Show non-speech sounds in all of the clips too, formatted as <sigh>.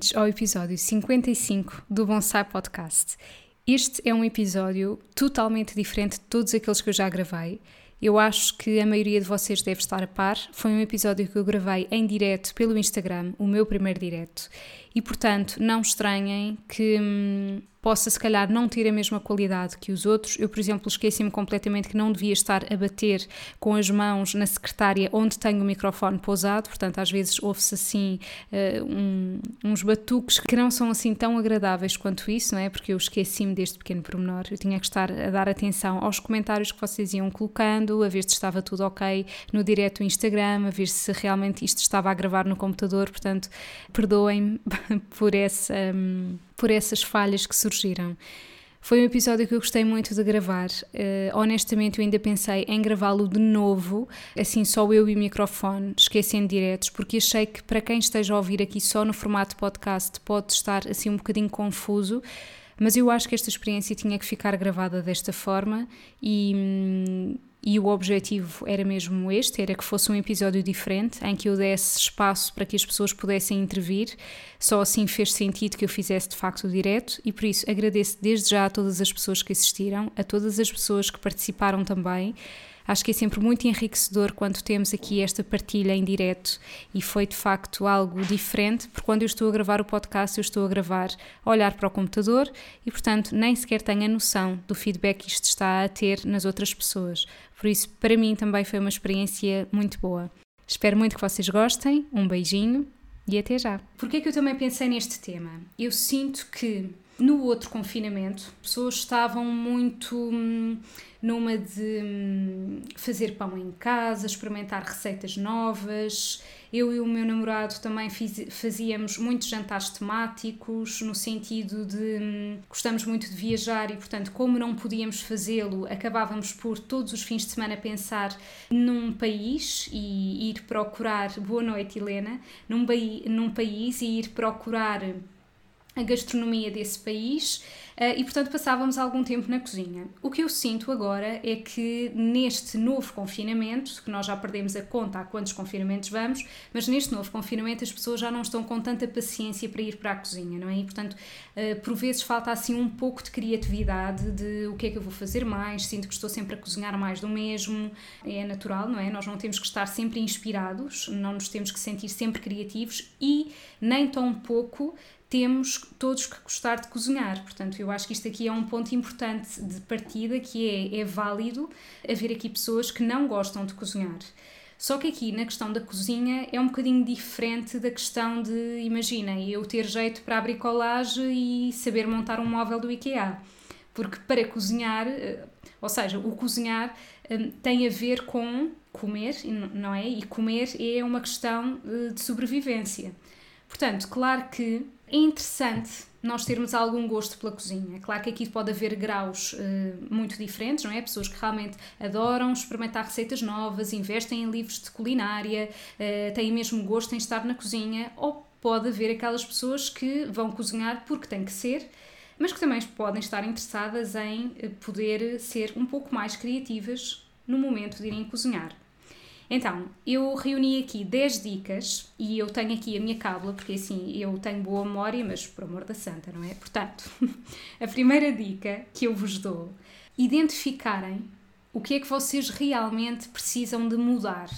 Bem-vindos ao episódio 55 do Bonsai Podcast. Este é um episódio totalmente diferente de todos aqueles que eu já gravei. Eu acho que a maioria de vocês deve estar a par. Foi um episódio que eu gravei em direto pelo Instagram, o meu primeiro direto. E portanto, não estranhem que hum, possa se calhar não ter a mesma qualidade que os outros. Eu, por exemplo, esqueci-me completamente que não devia estar a bater com as mãos na secretária onde tenho o microfone pousado, portanto, às vezes ouve-se assim uh, um, uns batuques que não são assim tão agradáveis quanto isso, não é? Porque eu esqueci-me deste pequeno pormenor. Eu tinha que estar a dar atenção aos comentários que vocês iam colocando, a ver se estava tudo ok no direto Instagram, a ver se realmente isto estava a gravar no computador, portanto, perdoem-me <laughs> por essa. Por essas falhas que surgiram. Foi um episódio que eu gostei muito de gravar. Uh, honestamente, eu ainda pensei em gravá-lo de novo, assim só eu e o microfone, esquecendo diretos, porque achei que para quem esteja a ouvir aqui só no formato podcast pode estar assim um bocadinho confuso. Mas eu acho que esta experiência tinha que ficar gravada desta forma e, hum, e o objetivo era mesmo este, era que fosse um episódio diferente, em que eu desse espaço para que as pessoas pudessem intervir, só assim fez sentido que eu fizesse de facto o direto. E por isso agradeço desde já a todas as pessoas que assistiram, a todas as pessoas que participaram também, Acho que é sempre muito enriquecedor quando temos aqui esta partilha em direto e foi de facto algo diferente, porque quando eu estou a gravar o podcast, eu estou a gravar a olhar para o computador e, portanto, nem sequer tenho a noção do feedback que isto está a ter nas outras pessoas. Por isso, para mim também foi uma experiência muito boa. Espero muito que vocês gostem. Um beijinho e até já. Porquê é que eu também pensei neste tema? Eu sinto que no outro confinamento, pessoas estavam muito hum, numa de hum, fazer pão em casa, experimentar receitas novas. Eu e o meu namorado também fiz, fazíamos muitos jantares temáticos, no sentido de hum, gostamos muito de viajar e, portanto, como não podíamos fazê-lo, acabávamos por todos os fins de semana pensar num país e ir procurar. Boa noite, Helena. Num, num país e ir procurar a gastronomia desse país Uh, e portanto passávamos algum tempo na cozinha. O que eu sinto agora é que neste novo confinamento, que nós já perdemos a conta a quantos confinamentos vamos, mas neste novo confinamento as pessoas já não estão com tanta paciência para ir para a cozinha, não é? E portanto, uh, por vezes falta assim um pouco de criatividade de o que é que eu vou fazer mais, sinto que estou sempre a cozinhar mais do mesmo, é natural, não é? Nós não temos que estar sempre inspirados, não nos temos que sentir sempre criativos e nem tão pouco temos todos que gostar de cozinhar. Portanto, eu acho que isto aqui é um ponto importante de partida, que é, é válido haver aqui pessoas que não gostam de cozinhar. Só que aqui na questão da cozinha é um bocadinho diferente da questão de, imaginem, eu ter jeito para a bricolagem e saber montar um móvel do IKEA. Porque para cozinhar, eh, ou seja, o cozinhar eh, tem a ver com comer, não é? E comer é uma questão eh, de sobrevivência. Portanto, claro que é interessante nós termos algum gosto pela cozinha. Claro que aqui pode haver graus uh, muito diferentes, não é? Pessoas que realmente adoram experimentar receitas novas, investem em livros de culinária, uh, têm mesmo gosto em estar na cozinha, ou pode haver aquelas pessoas que vão cozinhar porque tem que ser, mas que também podem estar interessadas em eh, poder ser um pouco mais criativas no momento de irem cozinhar. Então, eu reuni aqui 10 dicas e eu tenho aqui a minha cábula, porque assim eu tenho boa memória, mas por amor da santa, não é? Portanto, <laughs> a primeira dica que eu vos dou: identificarem o que é que vocês realmente precisam de mudar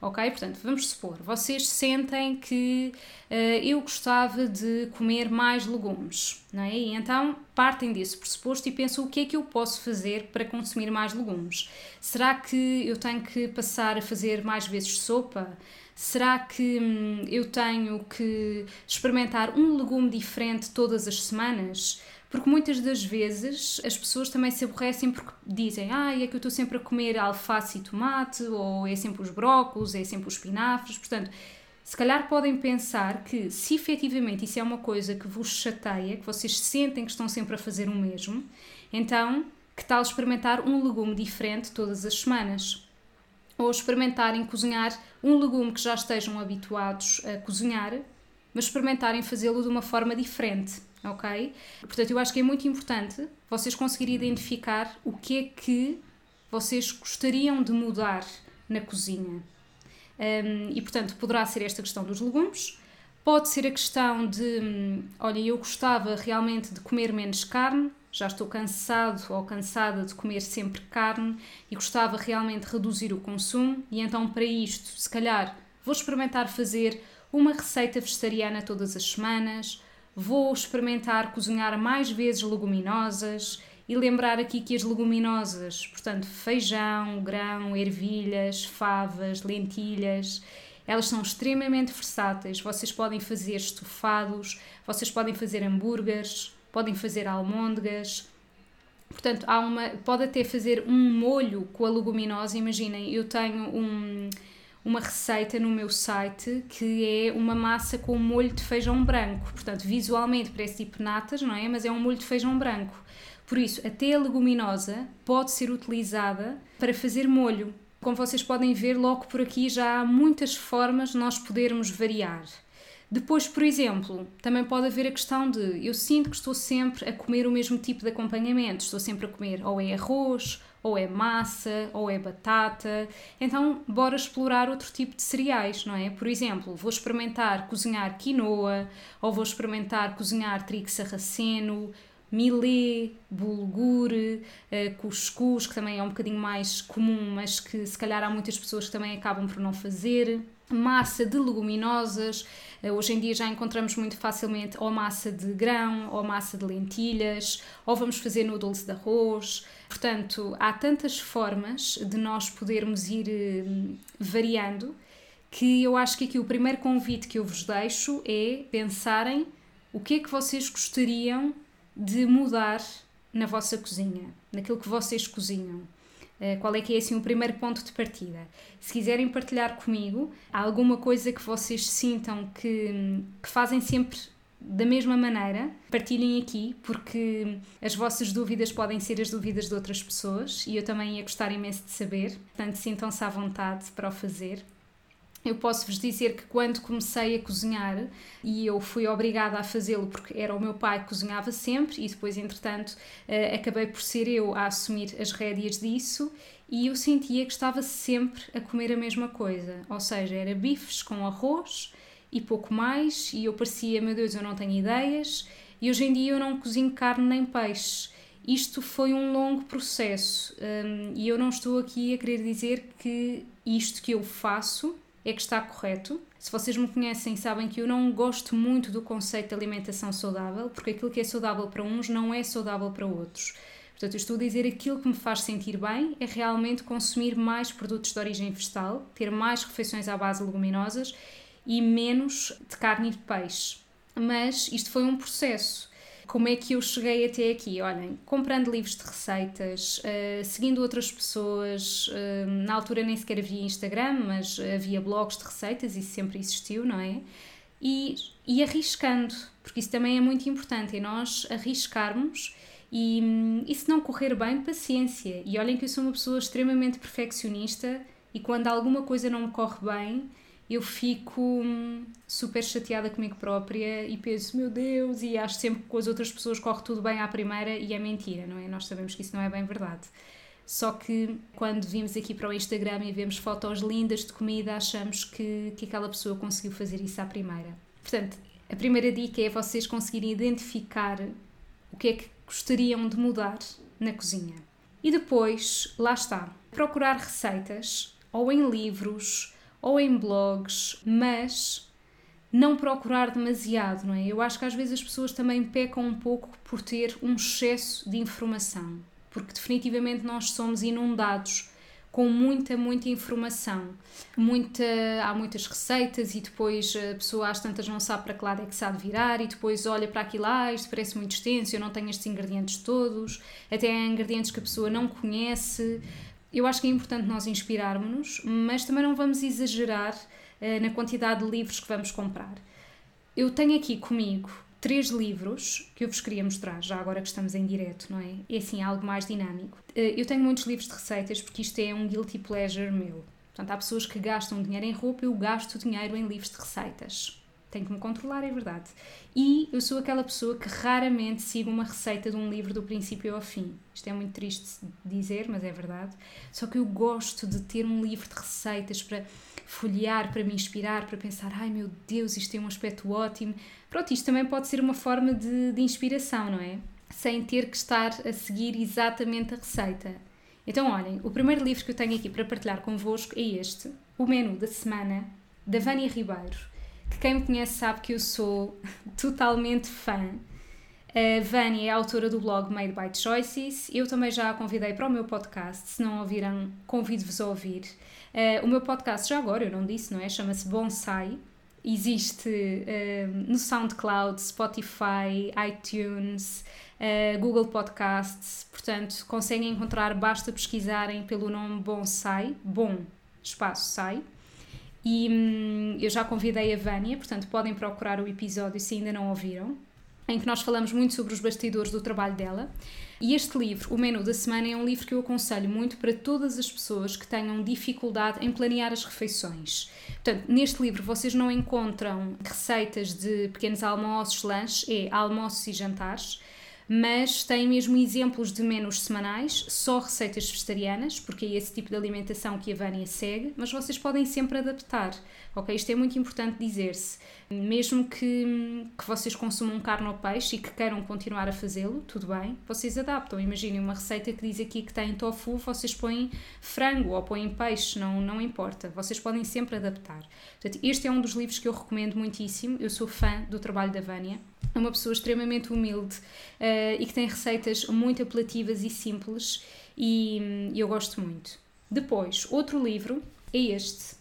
ok? Portanto, vamos supor, vocês sentem que uh, eu gostava de comer mais legumes, não é? E então partem desse pressuposto e pensam o que é que eu posso fazer para consumir mais legumes. Será que eu tenho que passar a fazer mais vezes sopa? Será que hum, eu tenho que experimentar um legume diferente todas as semanas? Porque muitas das vezes as pessoas também se aborrecem porque dizem ah, é que eu estou sempre a comer alface e tomate, ou é sempre os brócolos, é sempre os espinafres. Portanto, se calhar podem pensar que se efetivamente isso é uma coisa que vos chateia, que vocês sentem que estão sempre a fazer o mesmo, então que tal experimentar um legume diferente todas as semanas? Ou experimentarem cozinhar um legume que já estejam habituados a cozinhar, mas experimentarem fazê-lo de uma forma diferente ok? Portanto, eu acho que é muito importante vocês conseguirem identificar o que é que vocês gostariam de mudar na cozinha. Um, e, portanto, poderá ser esta questão dos legumes, pode ser a questão de, hum, olha, eu gostava realmente de comer menos carne, já estou cansado ou cansada de comer sempre carne e gostava realmente de reduzir o consumo, e então, para isto, se calhar, vou experimentar fazer uma receita vegetariana todas as semanas Vou experimentar cozinhar mais vezes leguminosas e lembrar aqui que as leguminosas, portanto, feijão, grão, ervilhas, favas, lentilhas, elas são extremamente versáteis. Vocês podem fazer estofados, vocês podem fazer hambúrgueres, podem fazer almôndegas. Portanto, há uma, pode até fazer um molho com a leguminosa. Imaginem, eu tenho um uma receita no meu site que é uma massa com molho de feijão branco. Portanto, visualmente parece tipo natas, não é? Mas é um molho de feijão branco. Por isso, até a leguminosa pode ser utilizada para fazer molho. Como vocês podem ver, logo por aqui já há muitas formas de nós podermos variar. Depois, por exemplo, também pode haver a questão de eu sinto que estou sempre a comer o mesmo tipo de acompanhamento, estou sempre a comer ou é arroz, ou é massa, ou é batata. Então, bora explorar outro tipo de cereais, não é? Por exemplo, vou experimentar cozinhar quinoa, ou vou experimentar cozinhar trigo sarraceno, milê, bulgur, uh, cuscuz, que também é um bocadinho mais comum, mas que se calhar há muitas pessoas que também acabam por não fazer massa de leguminosas. Eh, hoje em dia já encontramos muito facilmente ou massa de grão, ou massa de lentilhas, ou vamos fazer noodles de arroz. Portanto, há tantas formas de nós podermos ir eh, variando que eu acho que aqui o primeiro convite que eu vos deixo é pensarem o que é que vocês gostariam de mudar na vossa cozinha, naquilo que vocês cozinham. Eh, qual é que é assim o primeiro ponto de partida? Se quiserem partilhar comigo, há alguma coisa que vocês sintam que, que fazem sempre da mesma maneira, partilhem aqui, porque as vossas dúvidas podem ser as dúvidas de outras pessoas e eu também ia gostar imenso de saber. Portanto, sintam-se à vontade para o fazer. Eu posso vos dizer que quando comecei a cozinhar, e eu fui obrigada a fazê-lo porque era o meu pai que cozinhava sempre, e depois, entretanto, uh, acabei por ser eu a assumir as rédeas disso, e eu sentia que estava sempre a comer a mesma coisa, ou seja, era bifes com arroz e pouco mais, e eu parecia, meu Deus, eu não tenho ideias, e hoje em dia eu não cozinho carne nem peixe. Isto foi um longo processo um, e eu não estou aqui a querer dizer que isto que eu faço é que está correto. Se vocês me conhecem, sabem que eu não gosto muito do conceito de alimentação saudável, porque aquilo que é saudável para uns não é saudável para outros. Portanto, eu estou a dizer aquilo que me faz sentir bem é realmente consumir mais produtos de origem vegetal, ter mais refeições à base de leguminosas e menos de carne e de peixe. Mas isto foi um processo. Como é que eu cheguei até aqui? Olhem, comprando livros de receitas, uh, seguindo outras pessoas, uh, na altura nem sequer havia Instagram, mas havia blogs de receitas, isso sempre existiu, não é? E, e arriscando, porque isso também é muito importante, é nós arriscarmos e, e se não correr bem, paciência. E olhem que eu sou uma pessoa extremamente perfeccionista e quando alguma coisa não me corre bem, eu fico hum, super chateada comigo própria e penso, meu Deus, e acho sempre que com as outras pessoas corre tudo bem à primeira e é mentira, não é? Nós sabemos que isso não é bem verdade. Só que quando vimos aqui para o Instagram e vemos fotos lindas de comida, achamos que, que aquela pessoa conseguiu fazer isso à primeira. Portanto, a primeira dica é vocês conseguirem identificar o que é que gostariam de mudar na cozinha. E depois, lá está, procurar receitas ou em livros ou em blogs, mas não procurar demasiado, não é? Eu acho que às vezes as pessoas também pecam um pouco por ter um excesso de informação, porque definitivamente nós somos inundados com muita, muita informação. Muita, há muitas receitas e depois a pessoa às tantas não sabe para que lado é que de virar e depois olha para aquilo, ah, isto parece muito extenso, eu não tenho estes ingredientes todos, até há ingredientes que a pessoa não conhece. Eu acho que é importante nós inspirarmos-nos, mas também não vamos exagerar uh, na quantidade de livros que vamos comprar. Eu tenho aqui comigo três livros que eu vos queria mostrar, já agora que estamos em direto, não é? É assim, algo mais dinâmico. Eh, eu tenho muitos livros de receitas porque isto é um guilty pleasure meu. Portanto, há pessoas que gastam dinheiro em roupa, eu gasto dinheiro em livros de receitas. Tenho que me controlar, é verdade. E eu sou aquela pessoa que raramente sigo uma receita de um livro do princípio ao fim. Isto é muito triste dizer, mas é verdade. Só que eu gosto de ter um livro de receitas para folhear, para me inspirar, para pensar: ai meu Deus, isto tem um aspecto ótimo. Pronto, isto também pode ser uma forma de, de inspiração, não é? Sem ter que estar a seguir exatamente a receita. Então, olhem, o primeiro livro que eu tenho aqui para partilhar convosco é este, O Menu da Semana, da Vânia Ribeiro, que quem me conhece sabe que eu sou <laughs> totalmente fã. A Vânia é autora do blog Made by Choices. Eu também já a convidei para o meu podcast. Se não ouviram, convido-vos a ouvir. Uh, o meu podcast, já agora, eu não disse, não é? Chama-se Bonsai. Existe uh, no SoundCloud, Spotify, iTunes, uh, Google Podcasts. Portanto, conseguem encontrar, basta pesquisarem pelo nome Bonsai. Bom, espaço sai. E hum, eu já convidei a Vânia, portanto, podem procurar o episódio se ainda não ouviram em que nós falamos muito sobre os bastidores do trabalho dela. E este livro, O Menu da Semana, é um livro que eu aconselho muito para todas as pessoas que tenham dificuldade em planear as refeições. Portanto, neste livro vocês não encontram receitas de pequenos almoços, lanches, é almoços e jantares mas tem mesmo exemplos de menus semanais, só receitas vegetarianas, porque é esse tipo de alimentação que a Vânia segue, mas vocês podem sempre adaptar, ok? Isto é muito importante dizer-se. Mesmo que, que vocês consumam carne ou peixe e que queiram continuar a fazê-lo, tudo bem, vocês adaptam. Imaginem uma receita que diz aqui que tem tofu, vocês põem frango ou põem peixe, não, não importa, vocês podem sempre adaptar. Portanto, este é um dos livros que eu recomendo muitíssimo, eu sou fã do trabalho da Vânia é uma pessoa extremamente humilde uh, e que tem receitas muito apelativas e simples e hum, eu gosto muito. Depois, outro livro é este,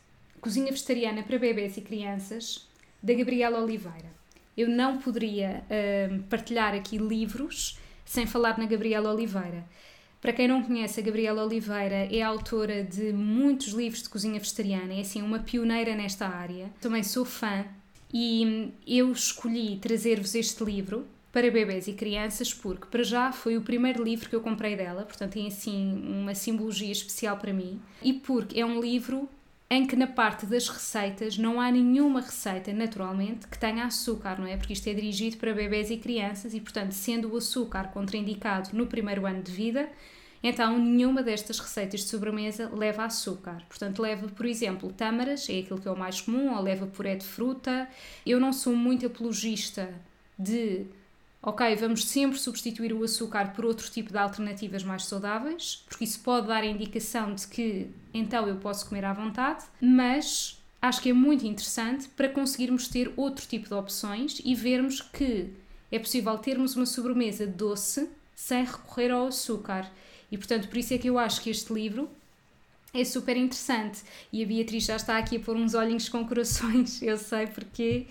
Cozinha Vegetariana para Bebês e Crianças, da Gabriela Oliveira. Eu não poderia uh, partilhar aqui livros sem falar na Gabriela Oliveira. Para quem não conhece, a Gabriela Oliveira é autora de muitos livros de cozinha vegetariana, é assim uma pioneira nesta área. Também sou fã e eu escolhi trazer-vos este livro para bebês e crianças porque, para já, foi o primeiro livro que eu comprei dela, portanto, tem assim uma simbologia especial para mim, e porque é um livro em que na parte das receitas não há nenhuma receita, naturalmente, que tenha açúcar, não é? Porque isto é dirigido para bebês e crianças e, portanto, sendo o açúcar contraindicado no primeiro ano de vida, então, nenhuma destas receitas de sobremesa leva açúcar. Portanto, leva, por exemplo, tâmaras, é aquilo que é o mais comum, ou leva puré de fruta. Eu não sou muito apologista de ok, vamos sempre substituir o açúcar por outro tipo de alternativas mais saudáveis, porque isso pode dar a indicação de que então eu posso comer à vontade, mas acho que é muito interessante para conseguirmos ter outro tipo de opções e vermos que é possível termos uma sobremesa doce sem recorrer ao açúcar. E portanto, por isso é que eu acho que este livro é super interessante. E a Beatriz já está aqui a pôr uns olhinhos com corações, <laughs> eu sei porque,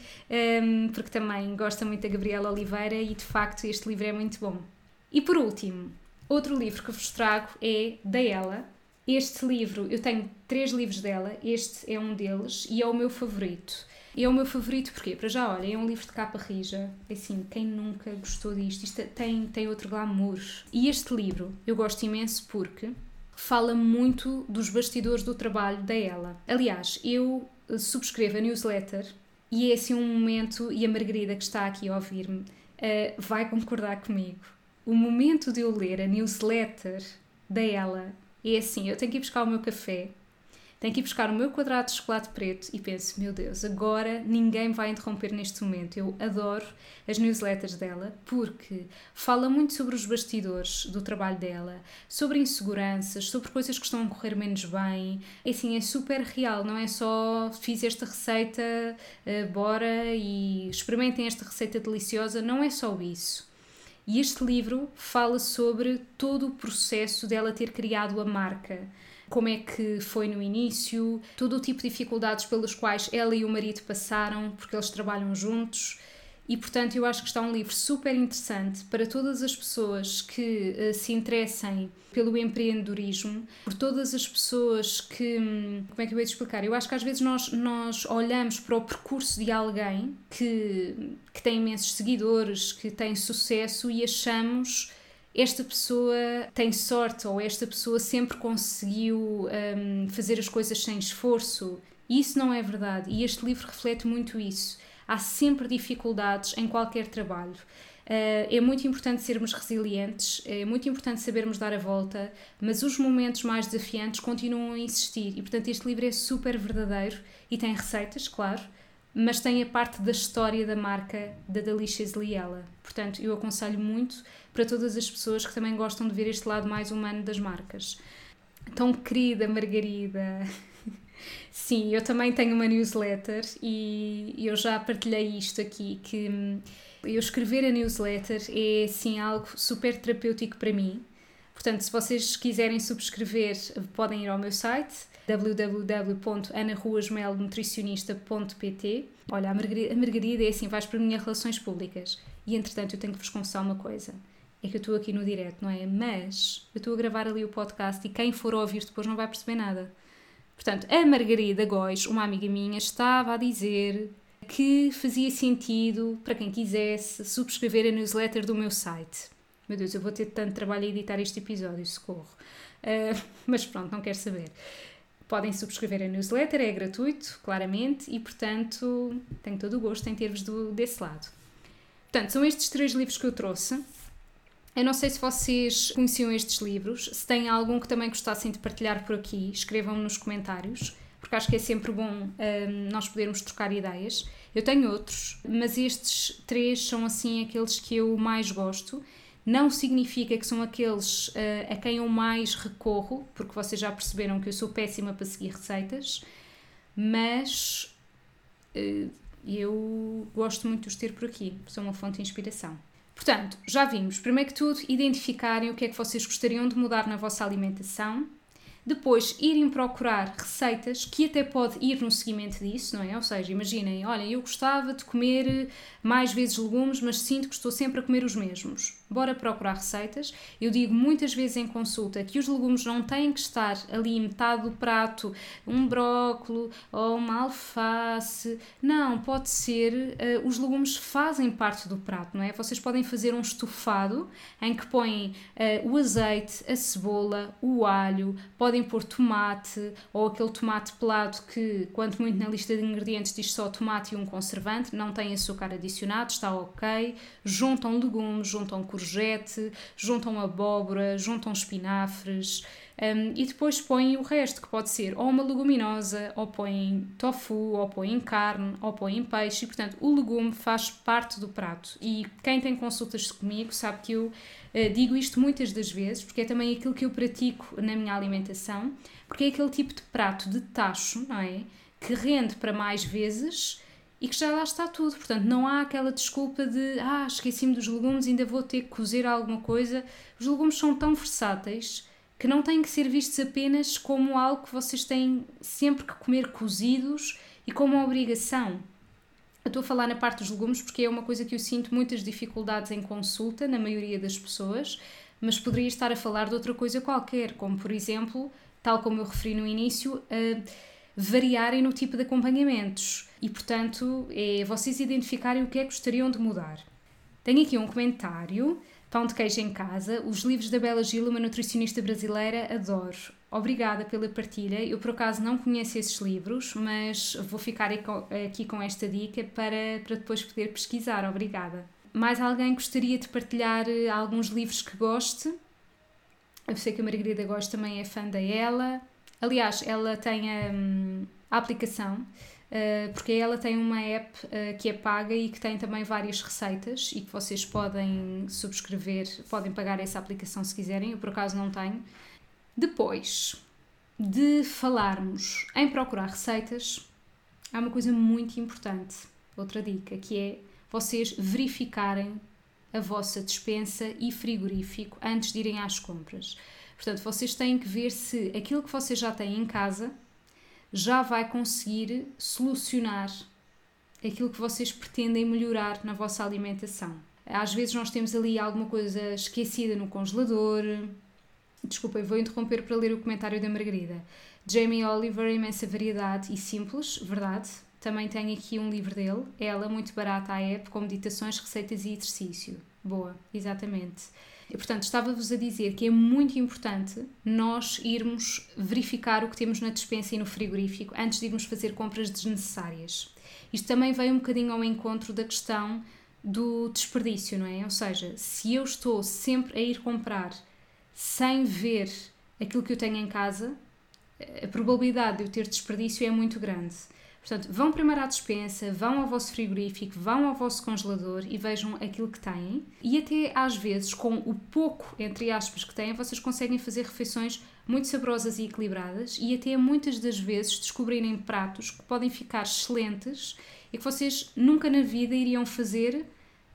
um, porque também gosta muito da Gabriela Oliveira e de facto este livro é muito bom. E por último, outro livro que vos trago é da ela. Este livro, eu tenho três livros dela, este é um deles e é o meu favorito. É o meu favorito porque, para já, olha, é um livro de capa rija. Assim, quem nunca gostou disto? Isto tem, tem outro glamour. E este livro eu gosto imenso porque fala muito dos bastidores do trabalho da ela. Aliás, eu eh, subscrevo a newsletter e é assim um momento, e a Margarida que está aqui a ouvir-me uh, vai concordar comigo. O momento de eu ler a newsletter da ela é assim: eu tenho que ir buscar o meu café tenho que ir buscar o meu quadrado de chocolate preto e penso, meu Deus, agora ninguém vai interromper neste momento. Eu adoro as newsletters dela porque fala muito sobre os bastidores do trabalho dela, sobre inseguranças, sobre coisas que estão a correr menos bem. E assim, é super real, não é só fiz esta receita, uh, bora e experimentem esta receita deliciosa, não é só isso. E este livro fala sobre todo o processo dela ter criado a marca. Como é que foi no início, todo o tipo de dificuldades pelas quais ela e o marido passaram, porque eles trabalham juntos e portanto, eu acho que está um livro super interessante para todas as pessoas que uh, se interessem pelo empreendedorismo, por todas as pessoas que. Hum, como é que eu vou te explicar? Eu acho que às vezes nós, nós olhamos para o percurso de alguém que, que tem imensos seguidores, que tem sucesso e achamos esta pessoa tem sorte ou esta pessoa sempre conseguiu um, fazer as coisas sem esforço. Isso não é verdade. E este livro reflete muito isso há sempre dificuldades em qualquer trabalho. Uh, é muito importante sermos resilientes, é muito importante sabermos dar a volta, mas os momentos mais desafiantes continuam a existir e, portanto, este livro é super verdadeiro e tem receitas, claro, mas tem a parte da história da marca da Delicious Liela. Portanto, eu aconselho muito para todas as pessoas que também gostam de ver este lado mais humano das marcas. Tão querida Margarida, <laughs> Sim, eu também tenho uma newsletter e eu já partilhei isto aqui, que hum, eu escrever a newsletter é sim algo super terapêutico para mim. Portanto, se vocês quiserem subscrever, podem ir ao meu site www.anaruasmelnutricionista.pt Olha, a Margarida, é assim, vais para minhas relações públicas. E entretanto, eu tenho que vos confessar uma coisa. É que eu estou aqui no direto, não é? Mas eu estou a gravar ali o podcast e quem for ouvir depois não vai perceber nada. Portanto, a Margarida Góis, uma amiga minha, estava a dizer que fazia sentido para quem quisesse subscrever a newsletter do meu site. Meu Deus, eu vou ter tanto trabalho a editar este episódio, socorro. Uh, <laughs> mas pronto, não quero saber. Podem subscrever a newsletter, é gratuito, claramente, e portanto tenho todo o gosto em ter-vos desse lado. Portanto, são estes três livros que eu trouxe. Eu não sei se vocês conheciam estes livros, se têm algum que também gostassem de partilhar por aqui, escrevam-me nos comentários, porque acho que é sempre bom um, nós podermos trocar ideias. Eu tenho outros, mas estes três são assim aqueles que eu mais gosto. Não significa que são aqueles uh, a quem eu mais recorro, porque vocês já perceberam que eu sou péssima para seguir receitas, mas uh, eu gosto muito de os ter por aqui, são uma fonte de inspiração. Portanto, já vimos, primeiro que tudo, identificarem o que é que vocês gostariam de mudar na vossa alimentação, depois irem procurar receitas que até pode ir no seguimento disso, não é? Ou seja, imaginem, olha, eu gostava de comer mais vezes legumes, mas sinto que estou sempre a comer os mesmos bora procurar receitas. Eu digo muitas vezes em consulta que os legumes não têm que estar ali metade do prato, um brócolo ou uma alface. Não, pode ser, uh, os legumes fazem parte do prato, não é? Vocês podem fazer um estofado em que põem uh, o azeite, a cebola, o alho, podem pôr tomate ou aquele tomate pelado que, quanto muito na lista de ingredientes, diz só tomate e um conservante, não tem açúcar adicionado, está ok. Juntam legumes, juntam courgette courgette, juntam abóbora, juntam espinafres um, e depois põem o resto, que pode ser ou uma leguminosa, ou põem tofu, ou põem carne, ou põem peixe, e portanto o legume faz parte do prato. E quem tem consultas comigo sabe que eu uh, digo isto muitas das vezes, porque é também aquilo que eu pratico na minha alimentação, porque é aquele tipo de prato de tacho, não é? Que rende para mais vezes e que já lá está tudo. Portanto, não há aquela desculpa de ah, esqueci-me dos legumes, ainda vou ter que cozer alguma coisa. Os legumes são tão versáteis que não têm que ser vistos apenas como algo que vocês têm sempre que comer cozidos e como obrigação. Eu estou a falar na parte dos legumes porque é uma coisa que eu sinto muitas dificuldades em consulta na maioria das pessoas, mas poderia estar a falar de outra coisa qualquer, como por exemplo, tal como eu referi no início, uh, variarem no tipo de acompanhamentos e, portanto, é vocês identificarem o que é que gostariam de mudar. Tenho aqui um comentário. Pão de queijo em casa. Os livros da Bela Gil, uma nutricionista brasileira, adoro. Obrigada pela partilha. Eu, por acaso, não conheço esses livros, mas vou ficar aqui com esta dica para, para depois poder pesquisar. Obrigada. Mais alguém gostaria de partilhar eh, alguns livros que goste? Eu sei que a Margarida Gosta também é fã da ela. Aliás, ela tem a, hum, a aplicação, uh, porque ela tem uma app uh, que é paga e que tem também várias receitas e que vocês podem subscrever, podem pagar essa aplicação se quiserem, eu por acaso não tenho. Depois de falarmos em procurar receitas, há uma coisa muito importante, outra dica, que é vocês verificarem a vossa despensa e frigorífico antes de irem às compras. Portanto, vocês têm que ver se aquilo que vocês já têm em casa já vai conseguir solucionar aquilo que vocês pretendem melhorar na vossa alimentação. Às vezes nós temos ali alguma coisa esquecida no congelador. Desculpem, vou interromper para ler o comentário da Margarida. Jamie Oliver, imensa variedade e simples, verdade. Também tenho aqui um livro dele, ela, muito barata à app, com meditações, receitas e exercício. Boa, exatamente. E, portanto, estava-vos a dizer que é muito importante nós irmos verificar o que temos na despensa e no frigorífico antes de irmos fazer compras desnecessárias. Isto também vem um bocadinho ao encontro da questão do desperdício, não é? Ou seja, se eu estou sempre a ir comprar sem ver aquilo que eu tenho em casa, a probabilidade de eu ter desperdício é muito grande. Portanto, vão primeiro à despensa, vão ao vosso frigorífico, vão ao vosso congelador e vejam aquilo que têm. E até às vezes, com o pouco, entre aspas, que têm, vocês conseguem fazer refeições muito saborosas e equilibradas e até muitas das vezes descobrirem pratos que podem ficar excelentes e que vocês nunca na vida iriam fazer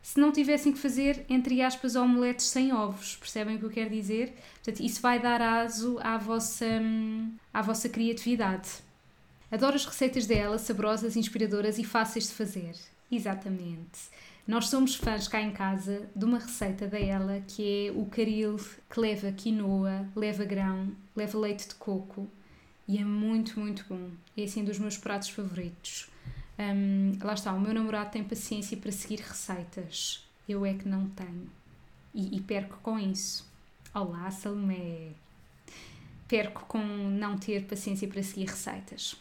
se não tivessem que fazer, entre aspas, omeletes sem ovos. Percebem o que eu quero dizer? Portanto, isso vai dar aso à vossa, hum, à vossa criatividade. Adoro as receitas dela, saborosas, inspiradoras e fáceis de fazer. Exatamente. Nós somos fãs cá em casa de uma receita dela que é o caril que leva quinoa, leva grão, leva leite de coco e é muito, muito bom. É assim dos meus pratos favoritos. Um, lá está, o meu namorado tem paciência para seguir receitas. Eu é que não tenho. E, e perco com isso. Olá, Salomé! Perco com não ter paciência para seguir receitas.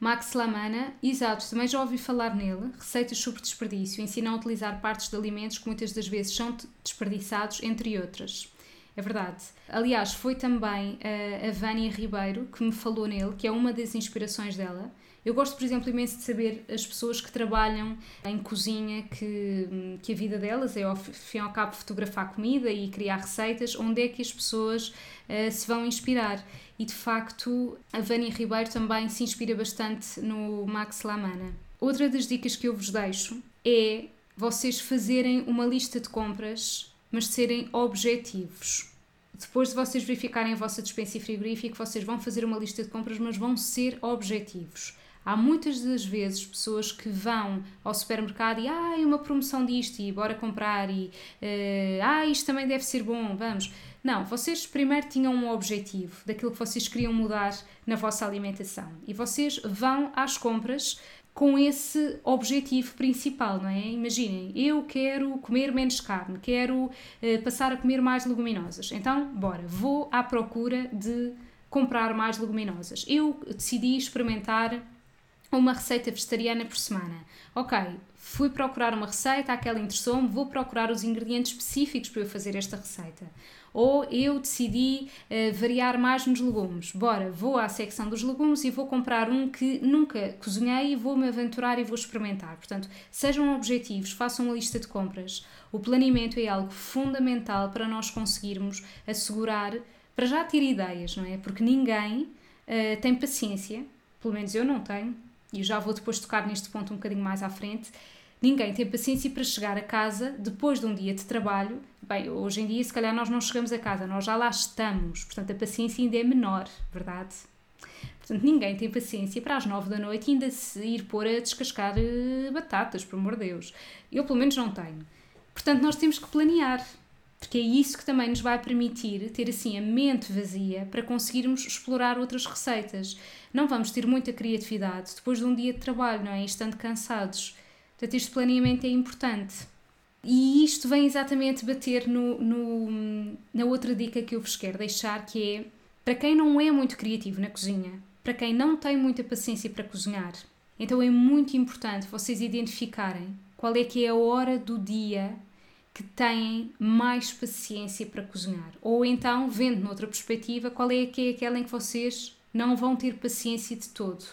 Max Lamana, exato, também já ouvi falar nele. Receitas sobre desperdício, ensina a utilizar partes de alimentos que muitas das vezes são desperdiçados, entre outras. É verdade. Aliás, foi também a, a Vânia Ribeiro que me falou nele, que é uma das inspirações dela. Eu gosto, por exemplo, imenso de saber as pessoas que trabalham em cozinha, que, que a vida delas é, ao fim e ao cabo, fotografar comida e criar receitas, onde é que as pessoas uh, se vão inspirar. E de facto, a Vânia Ribeiro também se inspira bastante no Max Lamana. Outra das dicas que eu vos deixo é vocês fazerem uma lista de compras, mas serem objetivos. Depois de vocês verificarem a vossa dispensa e frigorífico, vocês vão fazer uma lista de compras, mas vão ser objetivos. Há muitas das vezes pessoas que vão ao supermercado e ah, uma promoção disto e bora comprar e ah, isto também deve ser bom, vamos. Não, vocês primeiro tinham um objetivo daquilo que vocês queriam mudar na vossa alimentação e vocês vão às compras com esse objetivo principal, não é? Imaginem, eu quero comer menos carne, quero uh, passar a comer mais leguminosas. Então, bora, vou à procura de comprar mais leguminosas. Eu decidi experimentar uma receita vegetariana por semana. Ok, fui procurar uma receita, aquela interessou-me, vou procurar os ingredientes específicos para eu fazer esta receita. Ou eu decidi uh, variar mais nos legumes. Bora, vou à secção dos legumes e vou comprar um que nunca cozinhei e vou-me aventurar e vou experimentar. Portanto, sejam objetivos, façam uma lista de compras. O planeamento é algo fundamental para nós conseguirmos assegurar, para já ter ideias, não é? Porque ninguém uh, tem paciência, pelo menos eu não tenho, e já vou depois tocar neste ponto um bocadinho mais à frente, ninguém tem paciência para chegar a casa depois de um dia de trabalho. Bem, hoje em dia, se calhar, nós não chegamos a casa, nós já lá estamos, portanto, a paciência ainda é menor, verdade? Portanto, ninguém tem paciência para às nove da noite ainda se ir pôr a descascar eh, batatas, por amor de Deus. Eu, pelo menos, não tenho. Portanto, nós temos que planear porque é isso que também nos vai permitir ter assim a mente vazia para conseguirmos explorar outras receitas. Não vamos ter muita criatividade depois de um dia de trabalho, não é? Estando cansados. Portanto, este planeamento é importante. E isto vem exatamente bater no, no, na outra dica que eu vos quero deixar, que é para quem não é muito criativo na cozinha, para quem não tem muita paciência para cozinhar, então é muito importante vocês identificarem qual é que é a hora do dia que têm mais paciência para cozinhar. Ou então, vendo noutra perspectiva, qual é que é aquela em que vocês não vão ter paciência de todo.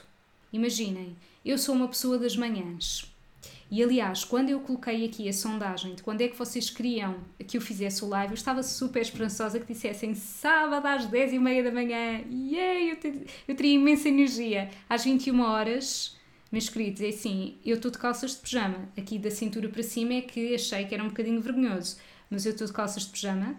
Imaginem, eu sou uma pessoa das manhãs. E aliás, quando eu coloquei aqui a sondagem de quando é que vocês queriam que eu fizesse o live, eu estava super esperançosa que dissessem sábado às 10 e meia da manhã. Yay! Eu, eu teria imensa energia. Às 21 horas Meus queridos, é assim, eu estou de calças de pijama. Aqui da cintura para cima é que achei que era um bocadinho vergonhoso. Mas eu estou de calças de pijama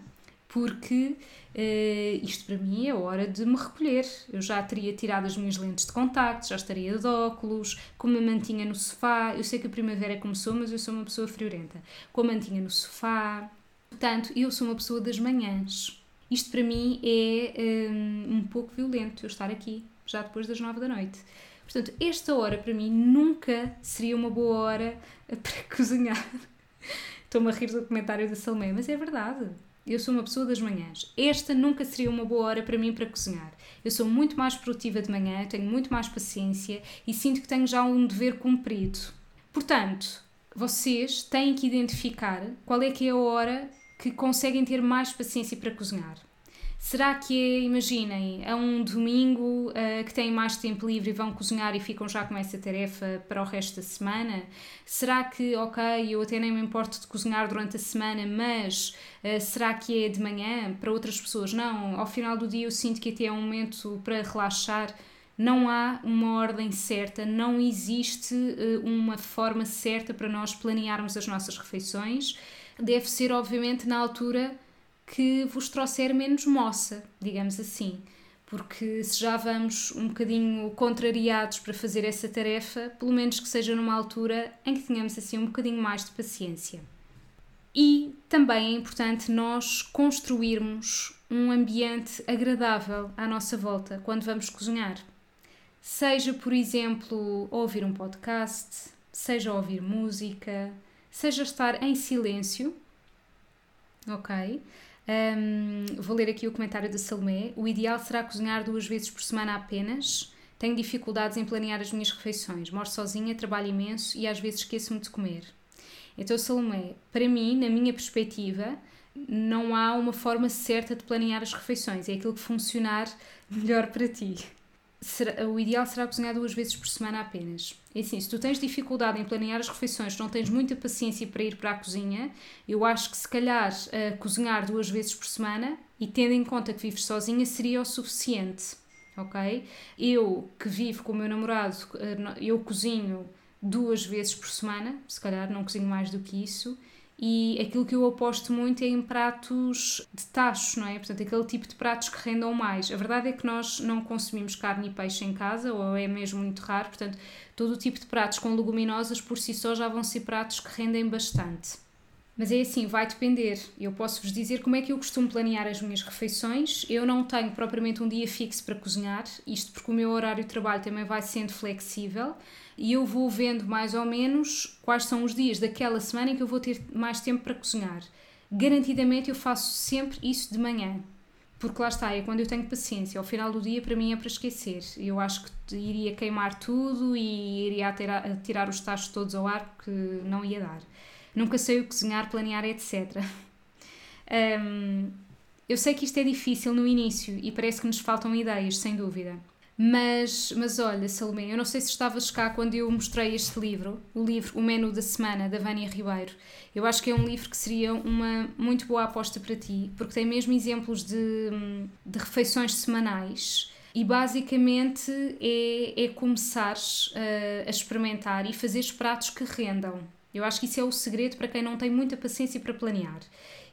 porque uh, isto para mim é hora de me recolher. Eu já teria tirado as minhas lentes de contacto, já estaria de óculos, com uma mantinha no sofá. Eu sei que a primavera começou, mas eu sou uma pessoa friorenta. Com a mantinha no sofá. Portanto, eu sou uma pessoa das manhãs. Isto para mim é um, um pouco violento, eu estar aqui, já depois das nove da noite. Portanto, esta hora para mim nunca seria uma boa hora <laughs> para cozinhar. Estou-me a rir do comentário da Salmé, mas é verdade. Eu sou uma pessoa das manhãs. Esta nunca seria uma boa hora para mim para cozinhar. Eu sou muito mais produtiva de manhã, tenho muito mais paciência e sinto que tenho já um dever cumprido. Portanto, vocês têm que identificar qual é que é a hora que conseguem ter mais paciência para cozinhar. Será que é, imaginem, é um domingo uh, que têm mais tempo livre e vão cozinhar e ficam já com essa tarefa para o resto da semana? Será que, ok, eu até nem me importo de cozinhar durante a semana, mas uh, será que é de manhã? Para outras pessoas, não. Ao final do dia eu sinto que até é um momento para relaxar. Não há uma ordem certa, não existe uh, uma forma certa para nós planearmos as nossas refeições. Deve ser, obviamente, na altura que vos trouxer menos moça, digamos assim. Porque se já vamos um bocadinho contrariados para fazer essa tarefa, pelo menos que seja numa altura em que tenhamos assim um bocadinho mais de paciência. E também é importante nós construirmos um ambiente agradável à nossa volta quando vamos cozinhar. Seja, por exemplo, ouvir um podcast, seja ouvir música, seja estar em silêncio, ok? Um, vou ler aqui o comentário da Salomé. O ideal será cozinhar duas vezes por semana apenas. Tenho dificuldades em planear as minhas refeições. Moro sozinha, trabalho imenso e às vezes esqueço-me de comer. Então, Salomé, para mim, na minha perspectiva, não há uma forma certa de planear as refeições. É aquilo que funcionar <laughs> melhor para ti será, o ideal será cozinhar duas vezes por semana apenas. E assim, se tu tens dificuldade em planear as refeições, não tens muita paciência para ir para a cozinha, eu acho que se calhar uh, cozinhar duas vezes por semana e tendo em conta que vives sozinha seria o suficiente, ok? Eu que vivo com o meu namorado, uh, eu cozinho duas vezes por semana, se calhar não cozinho mais do que isso, e aquilo que eu aposto muito é em pratos de tachos, não é? Portanto, aquele tipo de pratos que rendam mais. A verdade é que nós não consumimos carne e peixe em casa, ou é mesmo muito raro, portanto, todo o tipo de pratos com leguminosas por si só já vão ser pratos que rendem bastante. Mas é assim, vai depender. Eu posso vos dizer como é que eu costumo planear as minhas refeições. Eu não tenho propriamente um dia fixo para cozinhar, isto porque o meu horário de trabalho também vai sendo flexível e eu vou vendo mais ou menos quais são os dias daquela semana em que eu vou ter mais tempo para cozinhar. Garantidamente eu faço sempre isso de manhã. Porque lá está, é quando eu tenho paciência. Ao final do dia, para mim, é para esquecer. Eu acho que iria queimar tudo e iria tirar, os tachos todos ao ar, porque não ia dar nunca sei o cozinhar, planear, etc. Um, <laughs> eu sei que isto é difícil no início e parece que nos faltam ideias, sem dúvida. Mas, mas olha, Salomé, eu não sei se estavas cá quando eu mostrei este livro, o livro O Menu da Semana, da Vânia Ribeiro. Eu acho que é um livro que seria uma muito boa aposta para ti, porque tem mesmo exemplos de, de refeições semanais e basicamente é, é começares a, a experimentar e fazer pratos que rendam. Eu acho que isso é o segredo para quem não tem muita paciência para planear.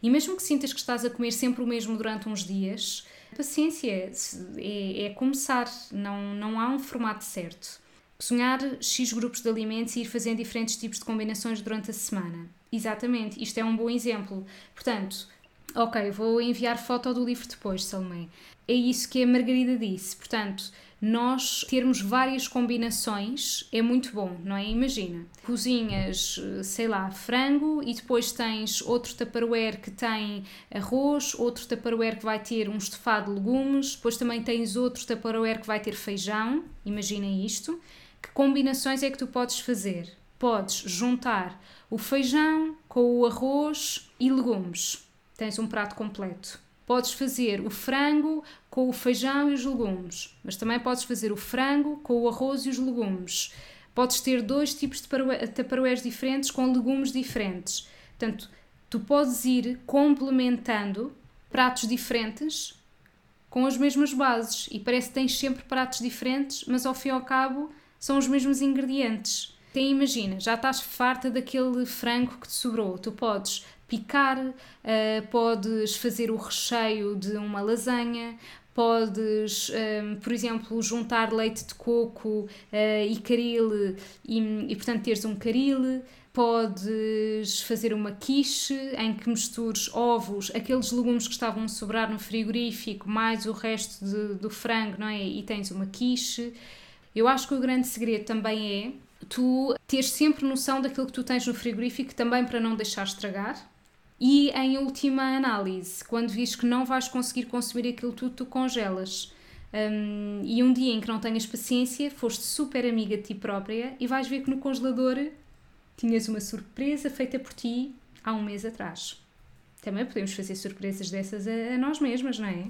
E mesmo que sintas que estás a comer sempre o mesmo durante uns dias, paciência é, é começar, não, não há um formato certo. Cozinhar X grupos de alimentos e ir fazendo diferentes tipos de combinações durante a semana. Exatamente, isto é um bom exemplo. Portanto, ok, vou enviar foto do livro depois, Salomé. É isso que a Margarida disse. Portanto, nós termos várias combinações é muito bom, não é? Imagina, cozinhas, sei lá, frango e depois tens outro tupperware que tem arroz, outro tupperware que vai ter um estofado de legumes, depois também tens outro tupperware que vai ter feijão, imagina isto. Que combinações é que tu podes fazer? Podes juntar o feijão com o arroz e legumes. Tens um prato completo. Podes fazer o frango com o feijão e os legumes, mas também podes fazer o frango com o arroz e os legumes. Podes ter dois tipos de taparoés diferentes com legumes diferentes. Portanto, tu podes ir complementando pratos diferentes com as mesmas bases e parece que tens sempre pratos diferentes, mas ao fim e ao cabo são os mesmos ingredientes. Tem, imagina, já estás farta daquele frango que te sobrou. Tu podes picar, uh, podes fazer o recheio de uma lasanha, podes, um, ehm, por exemplo, juntar leite de coco uh, e caril e, e, portanto, teres um caril. Podes fazer uma quiche em que mistures ovos, aqueles legumes que estavam a sobrar no frigorífico, mais o resto de, do frango, não é? E tens uma quiche. Eu acho que o grande segredo também é tu teres sempre noção daquilo que tu tens no frigorífico, também para não deixar estragar. E em última análise, quando vês que não vais conseguir consumir aquilo tudo, tu congelas. Um, e um dia em que não tenhas paciência, foste super amiga de ti própria e vais ver que no congelador tinhas uma surpresa feita por ti há um mês atrás. Também podemos fazer surpresas dessas a, a nós mesmas, não é?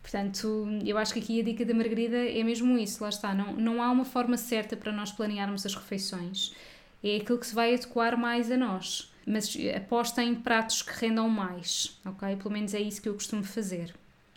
Portanto, eu acho que aqui a dica da Margarida é mesmo isso, lá está. Não, não há uma forma certa para nós planearmos as refeições. É aquilo que se vai adequar mais a nós mas aposta em pratos que rendam mais, ok? Pelo menos é isso que eu costumo fazer.